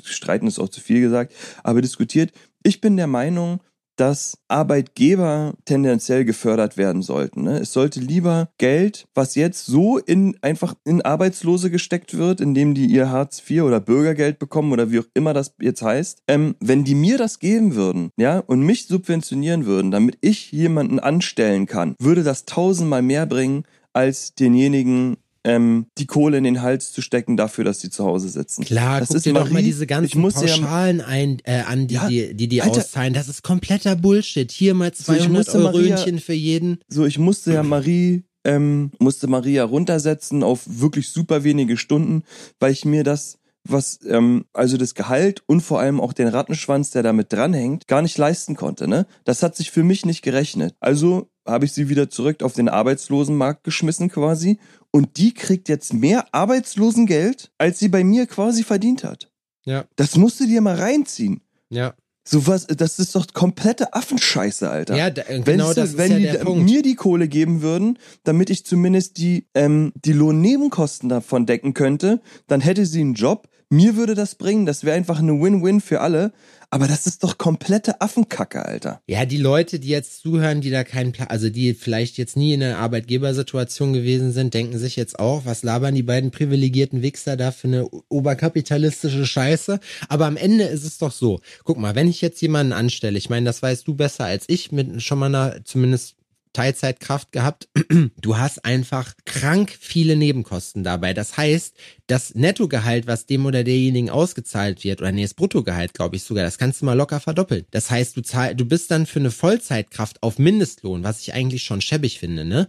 streiten ist auch zu viel gesagt, aber diskutiert. Ich bin der Meinung, dass Arbeitgeber tendenziell gefördert werden sollten. Ne? Es sollte lieber Geld, was jetzt so in einfach in Arbeitslose gesteckt wird, indem die ihr Hartz IV oder Bürgergeld bekommen oder wie auch immer das jetzt heißt, ähm, wenn die mir das geben würden, ja, und mich subventionieren würden, damit ich jemanden anstellen kann, würde das tausendmal mehr bringen als denjenigen ähm, die Kohle in den Hals zu stecken dafür, dass sie zu Hause sitzen. Klar, das guck ist dir doch Marie, mal diese ich ganzen muss ja, Pauschalen ein, äh, an, die Ja, die, die, die Alter. auszahlen. Das ist kompletter Bullshit. Hier mal So, ich 200 musste Maria- Eurönchen für jeden. so ich musste ja Marie ähm, musste Maria runtersetzen auf wirklich super wenige Stunden, weil ich mir das was ähm, also das Gehalt und vor allem auch den Rattenschwanz, der damit dranhängt, gar nicht leisten konnte. Ne, das hat sich für mich nicht gerechnet. Also habe ich sie wieder zurück auf den Arbeitslosenmarkt geschmissen quasi und die kriegt jetzt mehr Arbeitslosengeld, als sie bei mir quasi verdient hat. Ja. Das musst du dir mal reinziehen. Ja, So was, das ist doch komplette Affenscheiße, Alter. ja da, Wenn, genau das ist wenn ja die der Punkt. mir die Kohle geben würden, damit ich zumindest die, ähm, die Lohnnebenkosten davon decken könnte, dann hätte sie einen Job. Mir würde das bringen, das wäre einfach eine Win-Win für alle. Aber das ist doch komplette Affenkacke, Alter. Ja, die Leute, die jetzt zuhören, die da keinen Plan, also die vielleicht jetzt nie in einer Arbeitgebersituation gewesen sind, denken sich jetzt auch, was labern die beiden privilegierten Wichser da für eine oberkapitalistische Scheiße. Aber am Ende ist es doch so. Guck mal, wenn ich jetzt jemanden anstelle, ich meine, das weißt du besser als ich, mit schon mal einer zumindest Teilzeitkraft gehabt. Du hast einfach krank viele Nebenkosten dabei. Das heißt, das Nettogehalt, was dem oder derjenigen ausgezahlt wird, oder nee, das Bruttogehalt, glaube ich sogar, das kannst du mal locker verdoppeln. Das heißt, du zahl, du bist dann für eine Vollzeitkraft auf Mindestlohn, was ich eigentlich schon schäbig finde, ne?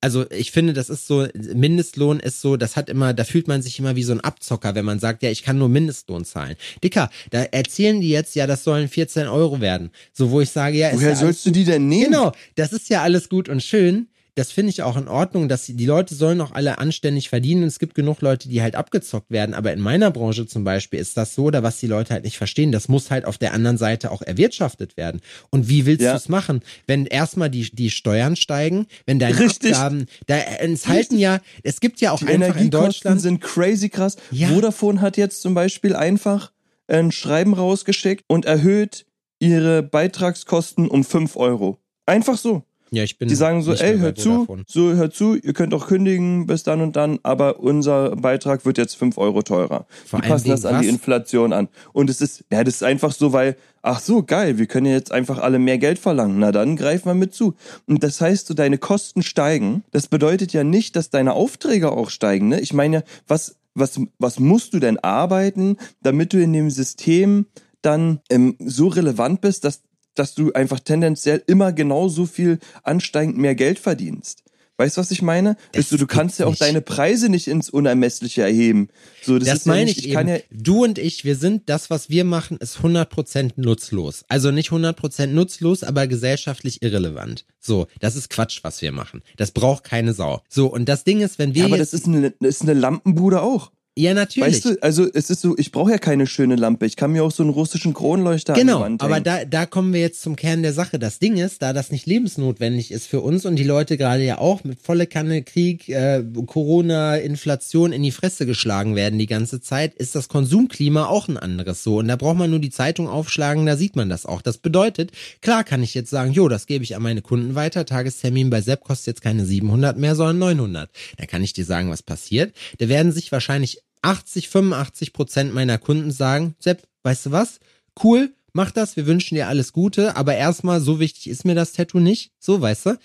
Also ich finde, das ist so, Mindestlohn ist so, das hat immer, da fühlt man sich immer wie so ein Abzocker, wenn man sagt, ja, ich kann nur Mindestlohn zahlen. Dicker, da erzählen die jetzt, ja, das sollen 14 Euro werden. So, wo ich sage, ja, Woher ja sollst du die denn nehmen? Genau, das ist ja alles gut und schön. Das finde ich auch in Ordnung, dass die, Leute sollen auch alle anständig verdienen. Es gibt genug Leute, die halt abgezockt werden. Aber in meiner Branche zum Beispiel ist das so, oder was die Leute halt nicht verstehen, das muss halt auf der anderen Seite auch erwirtschaftet werden. Und wie willst Ja. du es machen? Wenn erstmal die, die Steuern steigen, wenn deine Richtig. Abgaben, da es halten ja, es gibt ja auch Die einfach in Deutschland. sind crazy krass. Ja. Vodafone hat jetzt zum Beispiel einfach ein Schreiben rausgeschickt und erhöht ihre Beitragskosten um 5 Euro. Einfach so. Ja, ich bin Die sagen so, ey, hört zu, Vodafone. so hört zu, ihr könnt auch kündigen bis dann und dann, aber unser Beitrag wird jetzt 5 Euro teurer. Vor die passen das an die was? Inflation an. Und es ist, ja, das ist einfach so, weil, ach so, geil, wir können jetzt einfach alle mehr Geld verlangen. Na dann greifen wir mit zu. Und das heißt, so deine Kosten steigen. Das bedeutet ja nicht, dass deine Aufträge auch steigen. Ne? Ich meine, ja, was, was, was musst du denn arbeiten, damit du in dem System dann ähm, so relevant bist, dass dass du einfach tendenziell immer genauso viel ansteigend mehr Geld verdienst. Weißt du, was ich meine? Weißt du, du kannst ja auch nicht. deine Preise nicht ins Unermessliche erheben. So, das, Das, ist ja meine nicht, ich, ich kann eben. ja, du und ich, wir sind, das, was wir machen, ist 100% nutzlos. Also nicht 100% nutzlos, aber gesellschaftlich irrelevant. So, das ist Quatsch, was wir machen. Das braucht keine Sau. So, und das Ding ist, wenn wir ja, aber das ist eine, das ist eine Lampenbude auch. Ja, natürlich. Weißt du, also es ist so, ich brauche ja keine schöne Lampe. Ich kann mir auch so einen russischen Kronleuchter an die Genau, aber da, da kommen wir jetzt zum Kern der Sache. Das Ding ist, da das nicht lebensnotwendig ist für uns und die Leute gerade ja auch mit volle Kanne Krieg, äh, Corona, Inflation in die Fresse geschlagen werden die ganze Zeit, ist das Konsumklima auch ein anderes so. Und da braucht man nur die Zeitung aufschlagen, da sieht man das auch. Das bedeutet, klar kann ich jetzt sagen, jo, das gebe ich an meine Kunden weiter. Tagestermin bei Sepp kostet jetzt keine 700 mehr, sondern 900. Da kann ich dir sagen, was passiert. Da werden sich wahrscheinlich 80, 85 Prozent meiner Kunden sagen, Sepp, weißt du was? Cool, mach das, wir wünschen dir alles Gute, aber erstmal, so wichtig ist mir das Tattoo nicht. So, weißt du?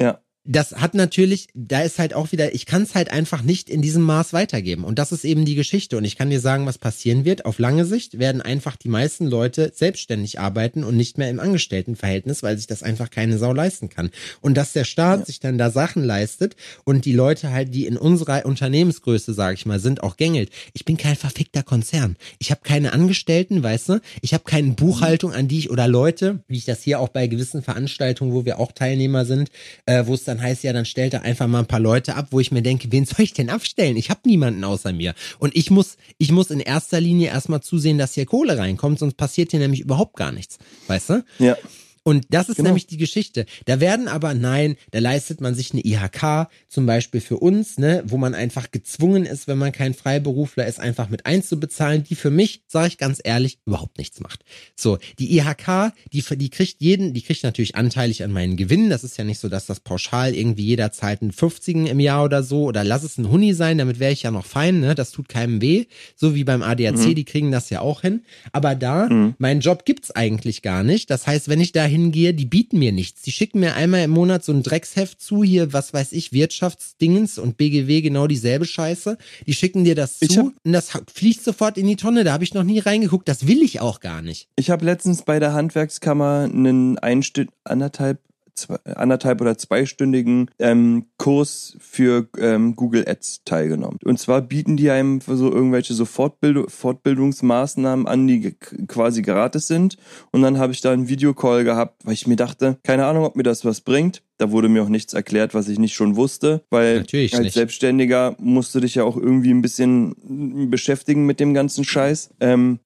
Ja. Das hat natürlich, da ist halt auch wieder, ich kann es halt einfach nicht in diesem Maß weitergeben. Und das ist eben die Geschichte. Und ich kann dir sagen, was passieren wird. Auf lange Sicht werden einfach die meisten Leute selbstständig arbeiten und nicht mehr im Angestelltenverhältnis, weil sich das einfach keine Sau leisten kann. Und dass der Staat sich dann da Sachen leistet und die Leute halt, die in unserer Unternehmensgröße, sage ich mal, sind, auch gängelt. Ich bin kein verfickter Konzern. Ich habe keine Angestellten, weißt du? Ich habe keine Buchhaltung, an die ich oder Leute, wie ich das hier auch bei gewissen Veranstaltungen, wo wir auch Teilnehmer sind, äh, wo es dann heißt, ja, dann stellt er einfach mal ein paar Leute ab, wo ich mir denke, wen soll ich denn abstellen? Ich habe niemanden außer mir. Und ich muss, ich muss in erster Linie erstmal zusehen, dass hier Kohle reinkommt, sonst passiert hier nämlich überhaupt gar nichts. Weißt du? Ja. Und das ist Genau. nämlich die Geschichte. Da werden aber, nein, da leistet man sich eine IHK, zum Beispiel für uns, ne, wo man einfach gezwungen ist, wenn man kein Freiberufler ist, einfach mit einzubezahlen, die für mich, sage ich ganz ehrlich, überhaupt nichts macht. So, die IHK, die, die kriegt jeden, die kriegt natürlich anteilig an meinen Gewinn. Das ist ja nicht so, dass das pauschal irgendwie jeder zahlt einen 50 im Jahr oder so, oder lass es ein Huni sein, damit wäre ich ja noch fein, ne, das tut keinem weh. So wie beim ADAC, die kriegen das ja auch hin. Aber da, mein Job gibt's eigentlich gar nicht. Das heißt, wenn ich da hingehe, die bieten mir nichts. Die schicken mir einmal im Monat so ein Drecksheft zu, hier, was weiß ich, Wirtschaftsdingens und BGW genau dieselbe Scheiße. Die schicken dir das zu hab- und das fliegt sofort in die Tonne. Da habe ich noch nie reingeguckt. Das will ich auch gar nicht. Ich habe letztens bei der Handwerkskammer einen einstü anderthalb, zwei, anderthalb oder zweistündigen ähm, Kurs für ähm, Google Ads teilgenommen. Und zwar bieten die einem so irgendwelche so Fortbild Fortbildungsmaßnahmen an, die quasi gratis sind. Und dann habe ich da einen Videocall gehabt, weil ich mir dachte, keine Ahnung, ob mir das was bringt. Da wurde mir auch nichts erklärt, was ich nicht schon wusste, weil Natürlich als nicht. Selbstständiger musst du dich ja auch irgendwie ein bisschen beschäftigen mit dem ganzen Scheiß. Ähm,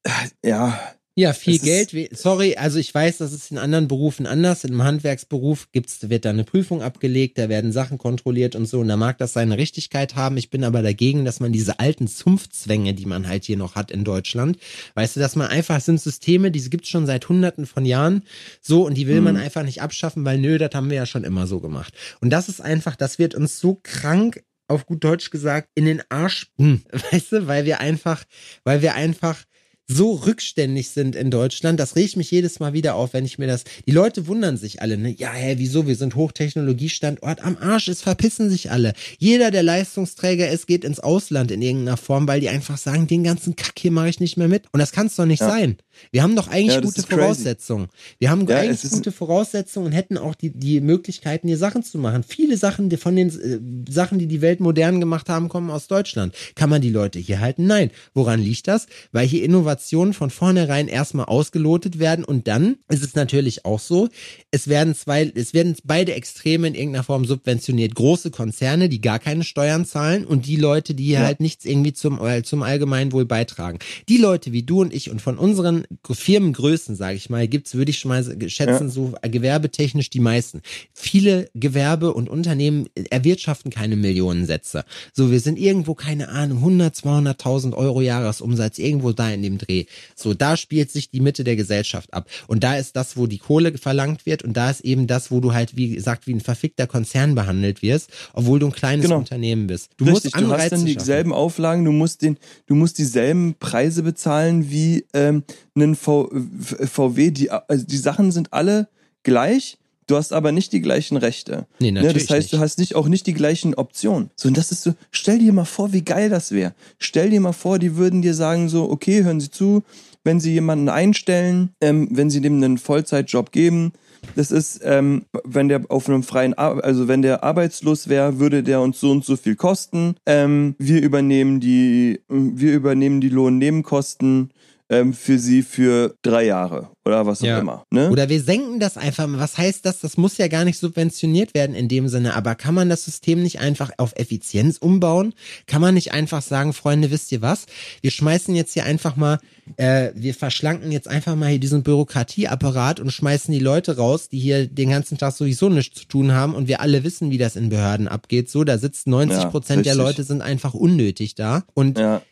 ja, Ja, viel ist- Geld. Sorry, also ich weiß, das ist in anderen Berufen anders. In einem Handwerksberuf gibt's, wird da eine Prüfung abgelegt, da werden Sachen kontrolliert und so. Und da mag das seine Richtigkeit haben. Ich bin aber dagegen, dass man diese alten Zunftzwänge, die man halt hier noch hat in Deutschland, weißt du, dass man einfach, sind Systeme, die gibt's schon seit hunderten von Jahren so und die will man einfach nicht abschaffen, weil nö, das haben wir ja schon immer so gemacht. Und das ist einfach, das wird uns so krank auf gut Deutsch gesagt, in den Arsch, hm, weißt du, weil wir einfach, weil wir einfach so rückständig sind in Deutschland, das regt mich jedes Mal wieder auf, wenn ich mir das. Die Leute wundern sich alle, ne? Ja, hä, wieso? Wir sind Hochtechnologiestandort. Am Arsch, es verpissen sich alle. Jeder, der Leistungsträger ist, geht ins Ausland in irgendeiner Form, weil die einfach sagen, den ganzen Kack hier mache ich nicht mehr mit. Und das kann es doch nicht Ja. sein. Wir haben doch eigentlich Ja, gute. Voraussetzungen. Wir haben Ja, eigentlich gute Voraussetzungen und hätten auch die, die Möglichkeiten, hier Sachen zu machen. Viele Sachen die von den äh, Sachen, die die Welt modern gemacht haben, kommen aus Deutschland. Kann man die Leute hier halten? Nein. Woran liegt das? Weil hier Innovationen von vornherein erstmal ausgelotet werden und dann ist es natürlich auch so, es werden zwei, es werden beide Extreme in irgendeiner Form subventioniert. Große Konzerne, die gar keine Steuern zahlen und die Leute, die hier halt nichts irgendwie zum, äh, zum Allgemeinwohl beitragen. Die Leute wie du und ich und von unseren Firmengrößen, sage ich mal, gibt's, würde ich schon mal schätzen, Ja. so gewerbetechnisch die meisten. Viele Gewerbe und Unternehmen erwirtschaften keine Millionensätze. So, wir sind irgendwo, keine Ahnung, 100, 200.000 Euro Jahresumsatz, irgendwo da in dem Dreh. So, da spielt sich die Mitte der Gesellschaft ab. Und da ist das, wo die Kohle verlangt wird und da ist eben das, wo du halt, wie gesagt, wie ein verfickter Konzern behandelt wirst, obwohl du ein kleines Genau. Unternehmen bist. Du Richtig, musst du hast Anreize dann schaffen. dieselben Auflagen, du musst den, du musst dieselben Preise bezahlen wie ähm, einen v, v- VW. Die, also die Sachen sind alle gleich. Du hast aber nicht die gleichen Rechte. Nee, Ne, natürlich das heißt, du nicht. hast nicht auch nicht die gleichen Optionen. So, und das ist so, stell dir mal vor, wie geil das wäre. Stell dir mal vor, die würden dir sagen so, okay, hören Sie zu, wenn Sie jemanden einstellen, ähm, wenn Sie dem einen Vollzeitjob geben, das ist, ähm, wenn der auf einem freien, Ar also wenn der arbeitslos wäre, würde der uns so und so viel kosten. Ähm, wir übernehmen die, wir übernehmen die Lohnnebenkosten ähm, für Sie für drei Jahre oder was auch Ja. immer. Ne? Oder wir senken das einfach mal. Was heißt das? Das muss ja gar nicht subventioniert werden in dem Sinne. Aber kann man das System nicht einfach auf Effizienz umbauen? Kann man nicht einfach sagen, Freunde, wisst ihr was? Wir schmeißen jetzt hier einfach mal, äh, wir verschlanken jetzt einfach mal hier diesen Bürokratieapparat und schmeißen die Leute raus, die hier den ganzen Tag sowieso nichts zu tun haben. Und wir alle wissen, wie das in Behörden abgeht. So, da sitzt 90 Ja, Prozent der richtig. Leute sind einfach unnötig da. Und Ja.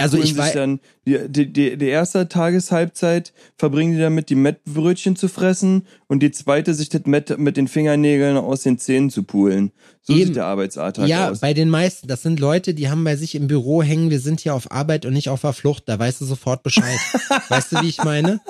Also Kugeln ich sich wei- dann die, die, die, die erste Tageshalbzeit verbringen die damit, die Mettbrötchen zu fressen und die zweite sich das Mett mit den Fingernägeln aus den Zähnen zu pulen. So Eben. sieht der Arbeitsalltag Ja, aus. bei den meisten. Das sind Leute, die haben bei sich im Büro hängen, wir sind hier auf Arbeit und nicht auf der Flucht. Da weißt du sofort Bescheid. weißt du, wie ich meine?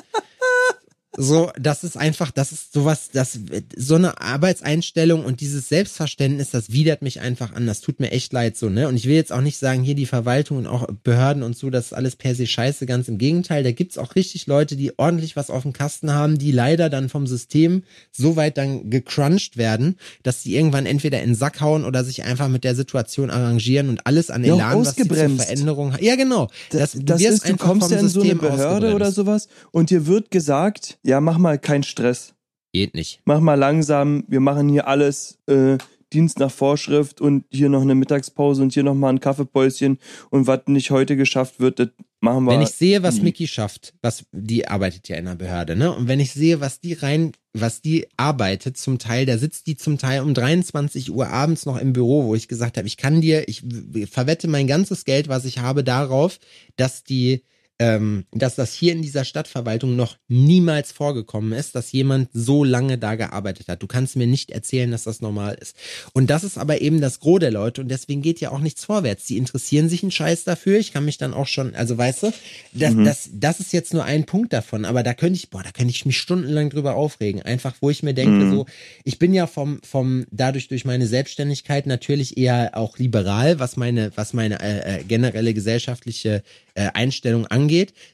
So, das ist einfach, das ist sowas, das, so eine Arbeitseinstellung und dieses Selbstverständnis, das widert mich einfach an. Das tut mir echt leid so, ne? Und ich will jetzt auch nicht sagen, hier die Verwaltung und auch Behörden und so, das ist alles per se scheiße. Ganz im Gegenteil, da gibt's auch richtig Leute, die ordentlich was auf dem Kasten haben, die leider dann vom System so weit dann gecrunched werden, dass sie irgendwann entweder in den Sack hauen oder sich einfach mit der Situation arrangieren und alles an Ja, Elan, was sie zur. Veränderung hat. Ja, genau. das, du das wirst ist, du kommst ja in so eine Behörde oder sowas und dir wird gesagt, ja, mach mal keinen Stress. Geht nicht. Mach mal langsam, wir machen hier alles äh, Dienst nach Vorschrift und hier noch eine Mittagspause und hier noch mal ein Kaffeepäuschen und was nicht heute geschafft wird, das machen wir. Wenn ich sehe, was nie. Mickey schafft, was die arbeitet ja in der Behörde, ne? Und wenn ich sehe, was die rein, was die arbeitet, zum Teil, da sitzt die zum Teil um 23 Uhr abends noch im Büro, wo ich gesagt habe, ich kann dir, ich verwette mein ganzes Geld, was ich habe, darauf, dass die ähm, dass das hier in dieser Stadtverwaltung noch niemals vorgekommen ist, dass jemand so lange da gearbeitet hat. Du kannst mir nicht erzählen, dass das normal ist. Und das ist aber eben das Gros der Leute und deswegen geht ja auch nichts vorwärts. Die interessieren sich einen Scheiß dafür. Ich kann mich dann auch schon, also weißt du, das, mhm. das, das ist jetzt nur ein Punkt davon, aber da könnte ich, boah, da könnte ich mich stundenlang drüber aufregen. Einfach, wo ich mir denke, mhm. so, ich bin ja vom, vom, dadurch durch meine Selbstständigkeit natürlich eher auch liberal, was meine, was meine äh, äh generelle gesellschaftliche äh, Einstellung angeht.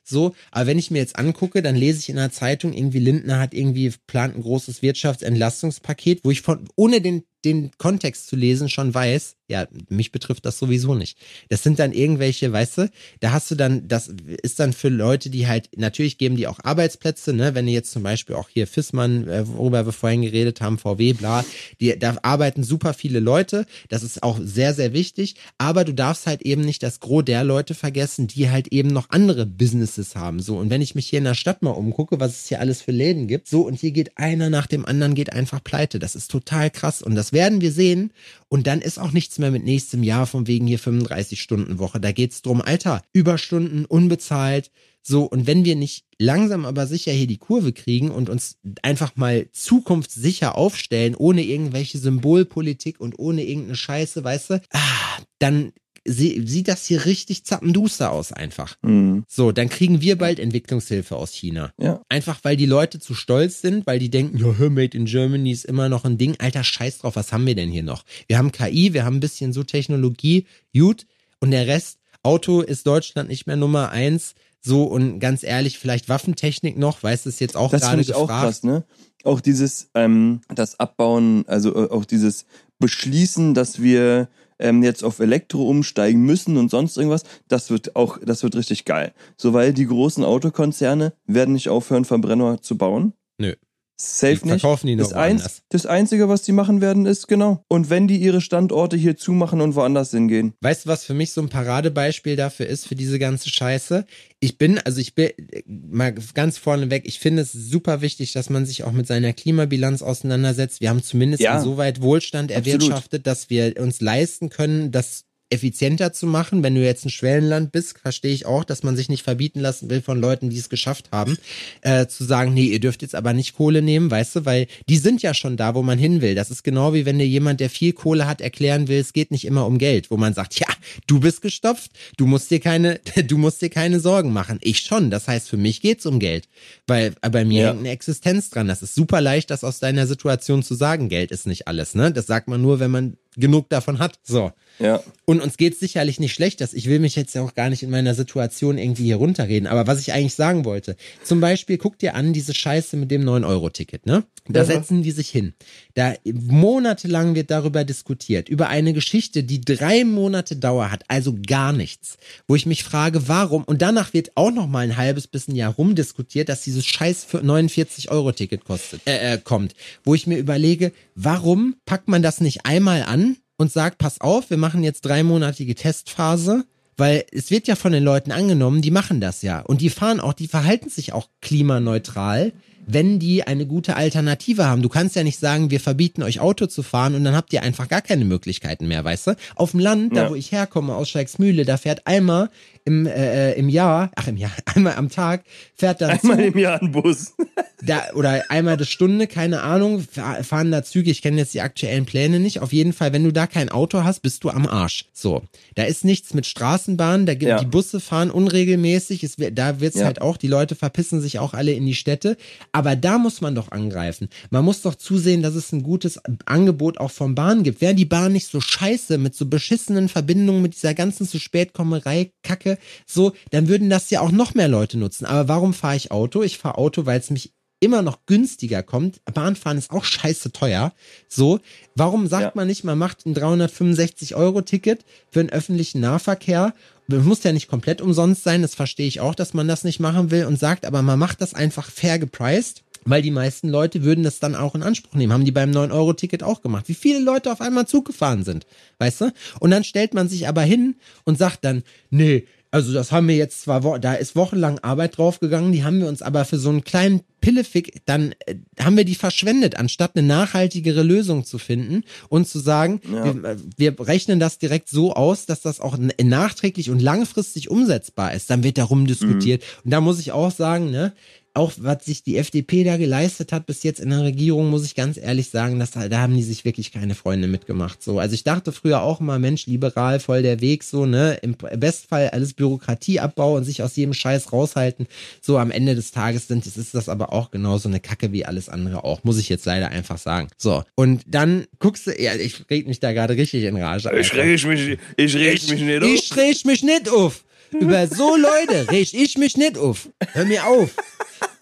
So, aber wenn ich mir jetzt angucke, dann lese ich in der Zeitung, irgendwie Lindner hat irgendwie plant ein großes Wirtschaftsentlastungspaket, wo ich von ohne den den Kontext zu lesen schon weiß, ja, mich betrifft das sowieso nicht. Das sind dann irgendwelche, weißt du, da hast du dann, das ist dann für Leute, die halt, natürlich geben die auch Arbeitsplätze, ne, wenn ihr jetzt zum Beispiel auch hier Fissmann, äh, worüber wir vorhin geredet haben, VW, bla, die, da arbeiten super viele Leute, das ist auch sehr, sehr wichtig, aber du darfst halt eben nicht das Gros der Leute vergessen, die halt eben noch andere Businesses haben, so. Und wenn ich mich hier in der Stadt mal umgucke, was es hier alles für Läden gibt, so, und hier geht einer nach dem anderen, geht einfach pleite, das ist total krass. Und das werden wir sehen und dann ist auch nichts mehr mit nächstem Jahr von wegen hier 35 Stunden Woche. Da geht's drum, Alter, Überstunden, unbezahlt. So, und wenn wir nicht langsam aber sicher hier die Kurve kriegen und uns einfach mal zukunftssicher aufstellen, ohne irgendwelche Symbolpolitik und ohne irgendeine Scheiße, weißt du, ah, dann sieht das hier richtig zappenduster aus einfach. Mhm. So, dann kriegen wir bald Entwicklungshilfe aus China. Ja. Einfach weil die Leute zu stolz sind, weil die denken, ja, Made in Germany ist immer noch ein Ding. Alter, scheiß drauf, was haben wir denn hier noch? Wir haben KI, wir haben ein bisschen so Technologie, gut, und der Rest, Auto ist Deutschland nicht mehr Nummer eins. So, und ganz ehrlich, vielleicht Waffentechnik noch, weißt du, ist jetzt auch gerade gefragt. Auch krass, ne? Auch dieses, ähm, das Abbauen, also äh, auch dieses Beschließen, dass wir ähm, jetzt auf Elektro umsteigen müssen und sonst irgendwas, das wird auch, das wird richtig geil. So, weil die großen Autokonzerne werden nicht aufhören, Verbrenner zu bauen. Nö. Safe die verkaufen nicht. Die noch das, eins, das Einzige, was die machen werden, ist genau. Und wenn die ihre Standorte hier zumachen und woanders hingehen. Weißt du, was für mich so ein Paradebeispiel dafür ist, für diese ganze Scheiße? Ich bin, also ich bin mal ganz vorneweg, ich finde es super wichtig, dass man sich auch mit seiner Klimabilanz auseinandersetzt. Wir haben zumindest ja, insoweit Wohlstand erwirtschaftet, absolut. dass wir uns leisten können, das effizienter zu machen. Wenn du jetzt ein Schwellenland bist, verstehe ich auch, dass man sich nicht verbieten lassen will von Leuten, die es geschafft haben, äh, zu sagen, nee, ihr dürft jetzt aber nicht Kohle nehmen, weißt du, weil die sind ja schon da, wo man hin will. Das ist genau wie wenn dir jemand, der viel Kohle hat, erklären will, es geht nicht immer um Geld, wo man sagt, ja, du bist gestopft, du musst dir keine, du musst dir keine Sorgen machen. Ich schon. Das heißt, für mich geht's um Geld, weil bei mir ja. hängt eine Existenz dran. Das ist super leicht, das aus deiner Situation zu sagen. Geld ist nicht alles, ne? Das sagt man nur, wenn man genug davon hat. So. Ja. Und uns geht's sicherlich nicht schlecht, dass ich will mich jetzt ja auch gar nicht in meiner Situation irgendwie hier runterreden. Aber was ich eigentlich sagen wollte, zum Beispiel guck dir an diese Scheiße mit dem 9-Euro-Ticket, ne? Da ja. setzen die sich hin. Da monatelang wird darüber diskutiert, über eine Geschichte, die drei Monate Dauer hat, also gar nichts. Wo ich mich frage, warum, und danach wird auch noch mal ein halbes bis ein Jahr rumdiskutiert, dass dieses scheiß 49-Euro-Ticket kostet, äh, äh, kommt. Wo ich mir überlege, warum packt man das nicht einmal an und sagt, pass auf, wir machen jetzt dreimonatige Testphase, weil es wird ja von den Leuten angenommen, die machen das ja. Und die fahren auch, die verhalten sich auch klimaneutral wenn die eine gute Alternative haben. Du kannst ja nicht sagen, wir verbieten euch Auto zu fahren und dann habt ihr einfach gar keine Möglichkeiten mehr, weißt du? Auf dem Land, da wo ich herkomme, aus Scheiksmühle, da fährt einmal im, äh, im Jahr, ach im Jahr, einmal am Tag, fährt dann Einmal Zug, im Jahr ein Bus. da, oder einmal die Stunde, keine Ahnung, fahren da Züge, ich kenne jetzt die aktuellen Pläne nicht. Auf jeden Fall, wenn du da kein Auto hast, bist du am Arsch. So, da ist nichts mit Straßenbahn, da gibt ja. die Busse fahren unregelmäßig, es, da wird's ja. halt auch, die Leute verpissen sich auch alle in die Städte. Aber da muss man doch angreifen. Man muss doch zusehen, dass es ein gutes Angebot auch vom Bahn gibt. Wäre die Bahn nicht so scheiße mit so beschissenen Verbindungen, mit dieser ganzen zu spät Kommerei, Kacke, so, dann würden das ja auch noch mehr Leute nutzen. Aber warum fahre ich Auto? Ich fahre Auto, weil es mich immer noch günstiger kommt. Bahnfahren ist auch scheiße teuer. So, warum sagt ja. man nicht, man macht ein 365 Euro Ticket für einen öffentlichen Nahverkehr? Das muss ja nicht komplett umsonst sein. Das verstehe ich auch, dass man das nicht machen will und sagt, aber man macht das einfach fair gepriced. Weil die meisten Leute würden das dann auch in Anspruch nehmen. Haben die beim 9-Euro-Ticket auch gemacht. Wie viele Leute auf einmal Zug gefahren sind. Weißt du? Und dann stellt man sich aber hin und sagt dann, nee, also das haben wir jetzt zwar, da ist wochenlang Arbeit draufgegangen, die haben wir uns aber für so einen kleinen Pillefick, dann äh, haben wir die verschwendet, anstatt eine nachhaltigere Lösung zu finden und zu sagen, Ja. wir, wir rechnen das direkt so aus, dass das auch nachträglich und langfristig umsetzbar ist. Dann wird darum diskutiert. Und da muss ich auch sagen, ne, auch was sich die FDP da geleistet hat bis jetzt in der Regierung, muss ich ganz ehrlich sagen, dass da, haben die sich wirklich keine Freunde mitgemacht. So, also ich dachte früher auch mal, Mensch, liberal, voll der Weg, so, ne, im Bestfall alles Bürokratieabbau und sich aus jedem Scheiß raushalten. So am Ende des Tages sind, ist das aber auch genauso eine Kacke wie alles andere auch, muss ich jetzt leider einfach sagen. So, und dann guckst du, ja, ich reg mich da gerade richtig in Rage. Ich Alter. reg mich, ich reg mich nicht auf. Ich reg mich nicht auf. Über so Leute reg ich mich nicht auf. Hör mir auf.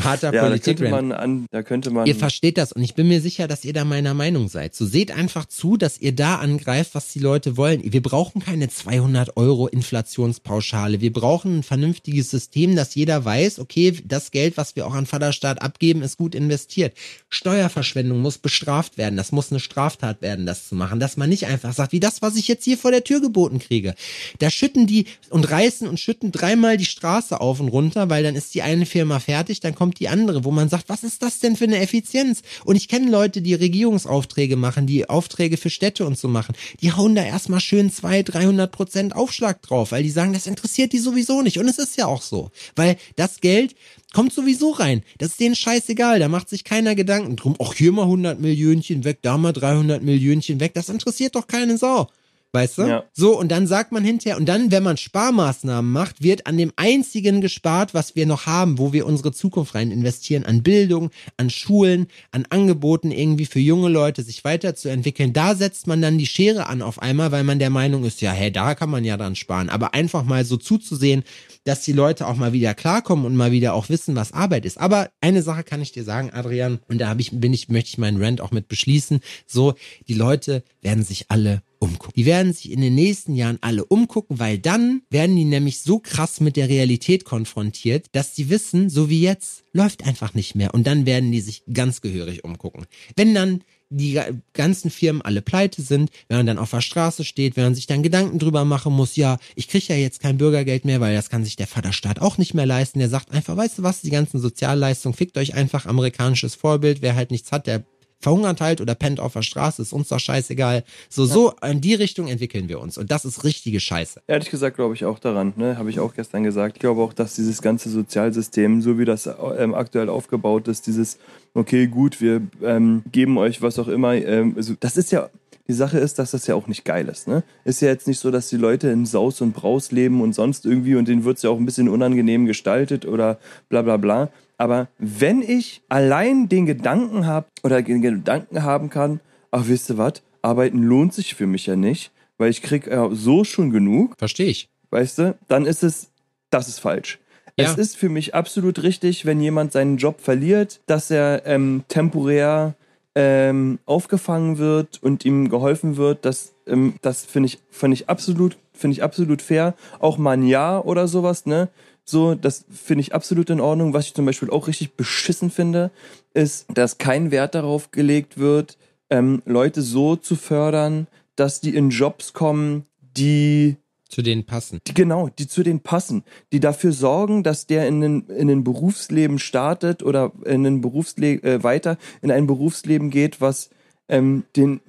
harter Ja, da Politik. könnte man an, da könnte man. Ihr versteht das und ich bin mir sicher, dass ihr da meiner Meinung seid. So seht einfach zu, dass ihr da angreift, was die Leute wollen. Wir brauchen keine 200 Euro Inflationspauschale. Wir brauchen ein vernünftiges System, dass jeder weiß, okay, das Geld, was wir auch an Vaterstaat abgeben, ist gut investiert. Steuerverschwendung muss bestraft werden. Das muss eine Straftat werden, das zu machen. Dass man nicht einfach sagt, wie das, was ich jetzt hier vor der Tür geboten kriege. Da schütten die und reißen und schütten dreimal die Straße auf und runter, weil dann ist die eine Firma fertig, dann kommt die andere, wo man sagt, was ist das denn für eine Effizienz? Und ich kenne Leute, die Regierungsaufträge machen, die Aufträge für Städte und so machen. Die hauen da erstmal schön 200, 300 Prozent Aufschlag drauf, weil die sagen, das interessiert die sowieso nicht. Und es ist ja auch so, weil das Geld kommt sowieso rein. Das ist denen scheißegal. Da macht sich keiner Gedanken drum. Ach, hier mal 100 Millionchen weg, da mal 300 Millionchen weg. Das interessiert doch keine Sau. Weißt du? Ja. So, und dann sagt man hinterher, und dann, wenn man Sparmaßnahmen macht, wird an dem einzigen gespart, was wir noch haben, wo wir unsere Zukunft rein investieren, an Bildung, an Schulen, an Angeboten irgendwie für junge Leute, sich weiterzuentwickeln. Da setzt man dann die Schere an auf einmal, weil man der Meinung ist, ja, hey, da kann man ja dran sparen. Aber einfach mal so zuzusehen, dass die Leute auch mal wieder klarkommen und mal wieder auch wissen, was Arbeit ist. Aber eine Sache kann ich dir sagen, Adrian, und da habe ich, bin ich, möchte ich meinen Rant auch mit beschließen. So, die Leute werden sich alle umgucken. Die werden sich in den nächsten Jahren alle umgucken, weil dann werden die nämlich so krass mit der Realität konfrontiert, dass die wissen, so wie jetzt, läuft einfach nicht mehr. Und dann werden die sich ganz gehörig umgucken. Wenn dann die ga- ganzen Firmen alle pleite sind, wenn man dann auf der Straße steht, wenn man sich dann Gedanken drüber machen muss, ja, ich kriege ja jetzt kein Bürgergeld mehr, weil das kann sich der Vaterstaat auch nicht mehr leisten. Der sagt einfach, weißt du was, die ganzen Sozialleistungen, fickt euch einfach amerikanisches Vorbild, wer halt nichts hat, der verhungert halt oder pennt auf der Straße, ist uns doch scheißegal. So, so in die Richtung entwickeln wir uns und das ist richtige Scheiße. Ehrlich gesagt glaube ich auch daran, ne? habe ich auch gestern gesagt. Ich glaube auch, dass dieses ganze Sozialsystem, so wie das ähm, aktuell aufgebaut ist, dieses, okay, gut, wir ähm, geben euch was auch immer, ähm, also das ist ja, die Sache ist, dass das ja auch nicht geil ist. Ne? Ist ja jetzt nicht so, dass die Leute in Saus und Braus leben und sonst irgendwie und denen wird es ja auch ein bisschen unangenehm gestaltet oder bla bla bla. Aber wenn ich allein den Gedanken habe oder den Gedanken haben kann, ach wisst ihr was, arbeiten lohnt sich für mich ja nicht, weil ich krieg ja so schon genug, Verstehe ich. weißt du, dann ist es, das ist falsch. Ja. Es ist für mich absolut richtig, wenn jemand seinen Job verliert, dass er ähm, temporär ähm, aufgefangen wird und ihm geholfen wird. Das, ähm, das finde ich, finde ich absolut, finde ich absolut fair. Auch mal ein Jahr oder sowas, ne? So, das finde ich absolut in Ordnung. Was ich zum Beispiel auch richtig beschissen finde, ist, dass kein Wert darauf gelegt wird, ähm, Leute so zu fördern, dass die in Jobs kommen, die Zu denen passen. die, genau, die zu denen passen, die dafür sorgen, dass der in den, in den Berufsleben startet oder in ein Berufsleben äh, weiter in ein Berufsleben geht, was ähm, den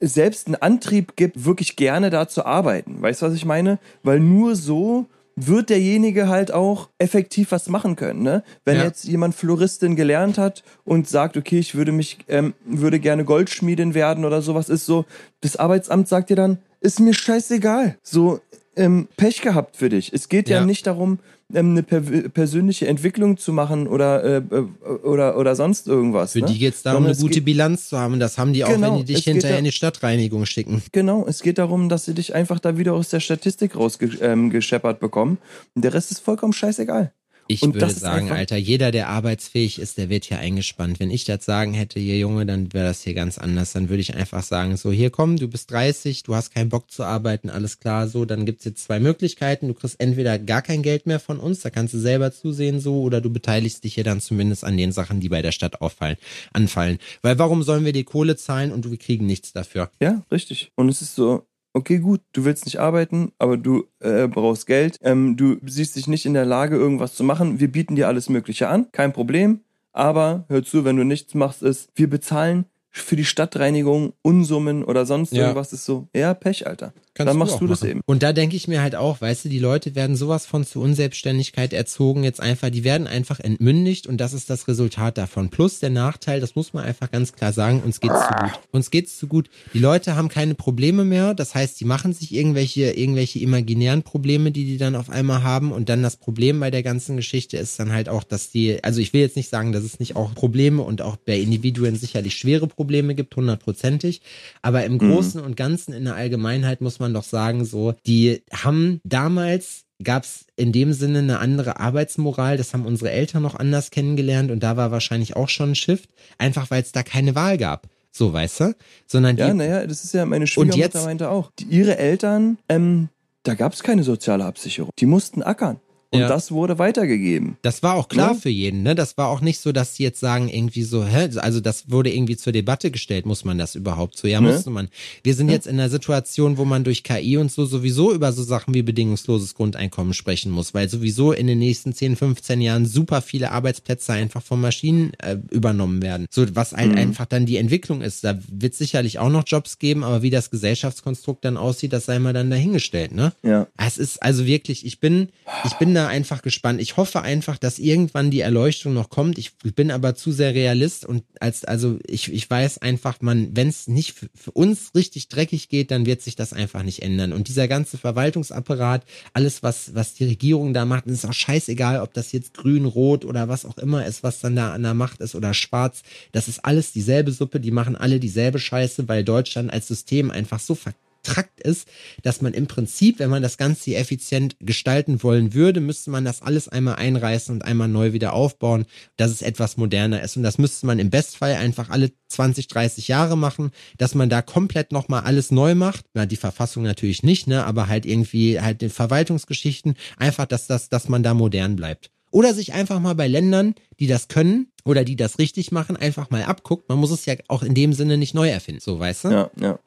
selbst einen Antrieb gibt, wirklich gerne da zu arbeiten. Weißt du, was ich meine? Weil nur so wird derjenige halt auch effektiv was machen können. Ne? Wenn Ja. jetzt jemand Floristin gelernt hat und sagt, okay, ich würde mich, ähm, würde gerne Goldschmiedin werden oder sowas, ist so, das Arbeitsamt sagt dir dann, ist mir scheißegal. So, ähm, Pech gehabt für dich. Es geht ja, Ja. nicht darum, ähm, eine per persönliche Entwicklung zu machen oder, äh, äh, oder, oder sonst irgendwas. Für ne? die geht es darum, Sondern eine gute Bilanz zu haben. Das haben die auch, Genau, wenn die dich hinterher in die Stadtreinigung schicken. Genau, es geht darum, dass sie dich einfach da wieder aus der Statistik rausgescheppert ähm, gescheppert bekommen. Und der Rest ist vollkommen scheißegal. Ich Und würde sagen, Alter, jeder, der arbeitsfähig ist, der wird hier eingespannt. Wenn ich das sagen hätte, hier Junge, dann wäre das hier ganz anders. Dann würde ich einfach sagen, so hier komm, du bist 30, du hast keinen Bock zu arbeiten, alles klar, so, dann gibt's jetzt zwei Möglichkeiten. Du kriegst entweder gar kein Geld mehr von uns, da kannst du selber zusehen, so, oder du beteiligst dich hier dann zumindest an den Sachen, die bei der Stadt auffallen, anfallen. Weil warum sollen wir die Kohle zahlen und wir kriegen nichts dafür? Ja, richtig. Und es ist so, okay, gut, du willst nicht arbeiten, aber du äh, brauchst Geld, ähm, du siehst dich nicht in der Lage, irgendwas zu machen, wir bieten dir alles Mögliche an, kein Problem, aber hör zu, wenn du nichts machst, ist, wir bezahlen für die Stadtreinigung Unsummen oder sonst Ja. irgendwas ist so, ja, Pech, Alter. Kannst Dann machst du das machen. eben. Und da denke ich mir halt auch, weißt du, die Leute werden sowas von zur Unselbstständigkeit erzogen, jetzt einfach, die werden einfach entmündigt und das ist das Resultat davon. Plus der Nachteil, das muss man einfach ganz klar sagen, uns geht's zu gut. Uns geht's zu gut. Die Leute haben keine Probleme mehr, das heißt, die machen sich irgendwelche, irgendwelche imaginären Probleme, die die dann auf einmal haben und dann das Problem bei der ganzen Geschichte ist dann halt auch, dass die, also ich will jetzt nicht sagen, dass es nicht auch Probleme und auch bei Individuen sicherlich schwere Probleme gibt, hundertprozentig, aber im Großen und Ganzen in der Allgemeinheit muss man doch sagen, so, die haben damals gab es in dem Sinne eine andere Arbeitsmoral. Das haben unsere Eltern noch anders kennengelernt und da war wahrscheinlich auch schon ein Shift, einfach weil es da keine Wahl gab. So, weißt du? Sondern die, Ja, naja, das ist ja, meine Schwiegermutter meinte auch. Die, ihre Eltern, ähm, da gab es keine soziale Absicherung. Die mussten ackern. Und Ja. das wurde weitergegeben. Das war auch klar Ja. für jeden, ne? Das war auch nicht so, dass sie jetzt sagen, irgendwie so, hä? Also das wurde irgendwie zur Debatte gestellt, muss man das überhaupt so? Ja, Ne? musste man. Wir sind jetzt in einer Situation, wo man durch KI und so sowieso über so Sachen wie bedingungsloses Grundeinkommen sprechen muss, weil sowieso in den nächsten 10, 15 Jahren super viele Arbeitsplätze einfach von Maschinen äh, übernommen werden. So, was Mhm. halt einfach dann die Entwicklung ist. Da wird sicherlich auch noch Jobs geben, aber wie das Gesellschaftskonstrukt dann aussieht, das sei mal dann dahingestellt, ne? Ja. Es ist also wirklich, ich bin, ich bin da einfach gespannt. Ich hoffe einfach, dass irgendwann die Erleuchtung noch kommt. Ich bin aber zu sehr Realist und als, also ich, ich weiß einfach, man, wenn es nicht für, für uns richtig dreckig geht, dann wird sich das einfach nicht ändern. Und dieser ganze Verwaltungsapparat, alles, was, was die Regierung da macht, ist auch scheißegal, ob das jetzt grün, rot oder was auch immer ist, was dann da an der Macht ist oder schwarz. Das ist alles dieselbe Suppe, die machen alle dieselbe Scheiße, weil Deutschland als System einfach so verkackt Trakt ist, dass man im Prinzip, wenn man das Ganze effizient gestalten wollen würde, müsste man das alles einmal einreißen und einmal neu wieder aufbauen, dass es etwas moderner ist. Und das müsste man im Bestfall einfach alle 20, 30 Jahre machen, dass man da komplett nochmal alles neu macht. Na, die Verfassung natürlich nicht, ne, aber halt irgendwie halt den Verwaltungsgeschichten, einfach, dass das, dass man da modern bleibt. Oder sich einfach mal bei Ländern, die das können oder die das richtig machen, einfach mal abguckt. Man muss es ja auch in dem Sinne nicht neu erfinden, so weißt du? Ja, ja.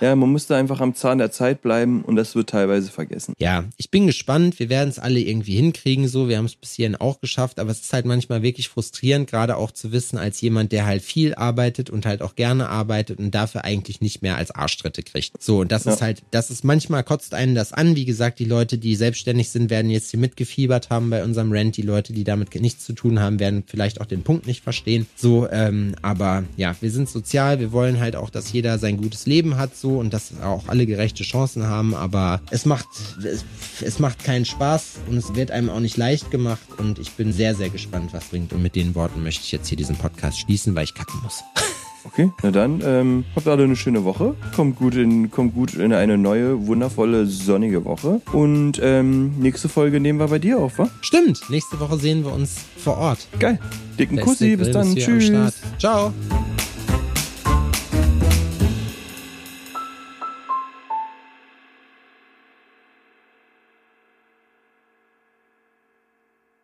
Ja, man musste einfach am Zahn der Zeit bleiben und das wird teilweise vergessen. Ja, ich bin gespannt. Wir werden es alle irgendwie hinkriegen. So, wir haben es bis hierhin auch geschafft, aber es ist halt manchmal wirklich frustrierend, gerade auch zu wissen, als jemand, der halt viel arbeitet und halt auch gerne arbeitet und dafür eigentlich nicht mehr als Arschtritte kriegt. So, und das Ja. ist halt, das ist manchmal kotzt einen das an. Wie gesagt, die Leute, die selbstständig sind, werden jetzt hier mitgefiebert haben bei unserem Rent. Die Leute, die damit nichts zu tun haben, werden vielleicht auch den Punkt nicht verstehen. So, ähm, aber ja, wir sind sozial. Wir wollen halt auch, dass jeder sein gutes Leben hat, so und dass auch alle gerechte Chancen haben. Aber es macht, es, es macht keinen Spaß und es wird einem auch nicht leicht gemacht. Und ich bin sehr, sehr gespannt, was bringt. Und mit den Worten möchte ich jetzt hier diesen Podcast schließen, weil ich kacken muss. Okay, na dann, ähm, habt alle eine schöne Woche. Kommt gut in, kommt gut in eine neue, wundervolle, sonnige Woche. Und ähm, nächste Folge nehmen wir bei dir auf, wa? Stimmt, nächste Woche sehen wir uns vor Ort. Geil. Dicken Beste Kussi, bis dann. Tschüss. Ciao.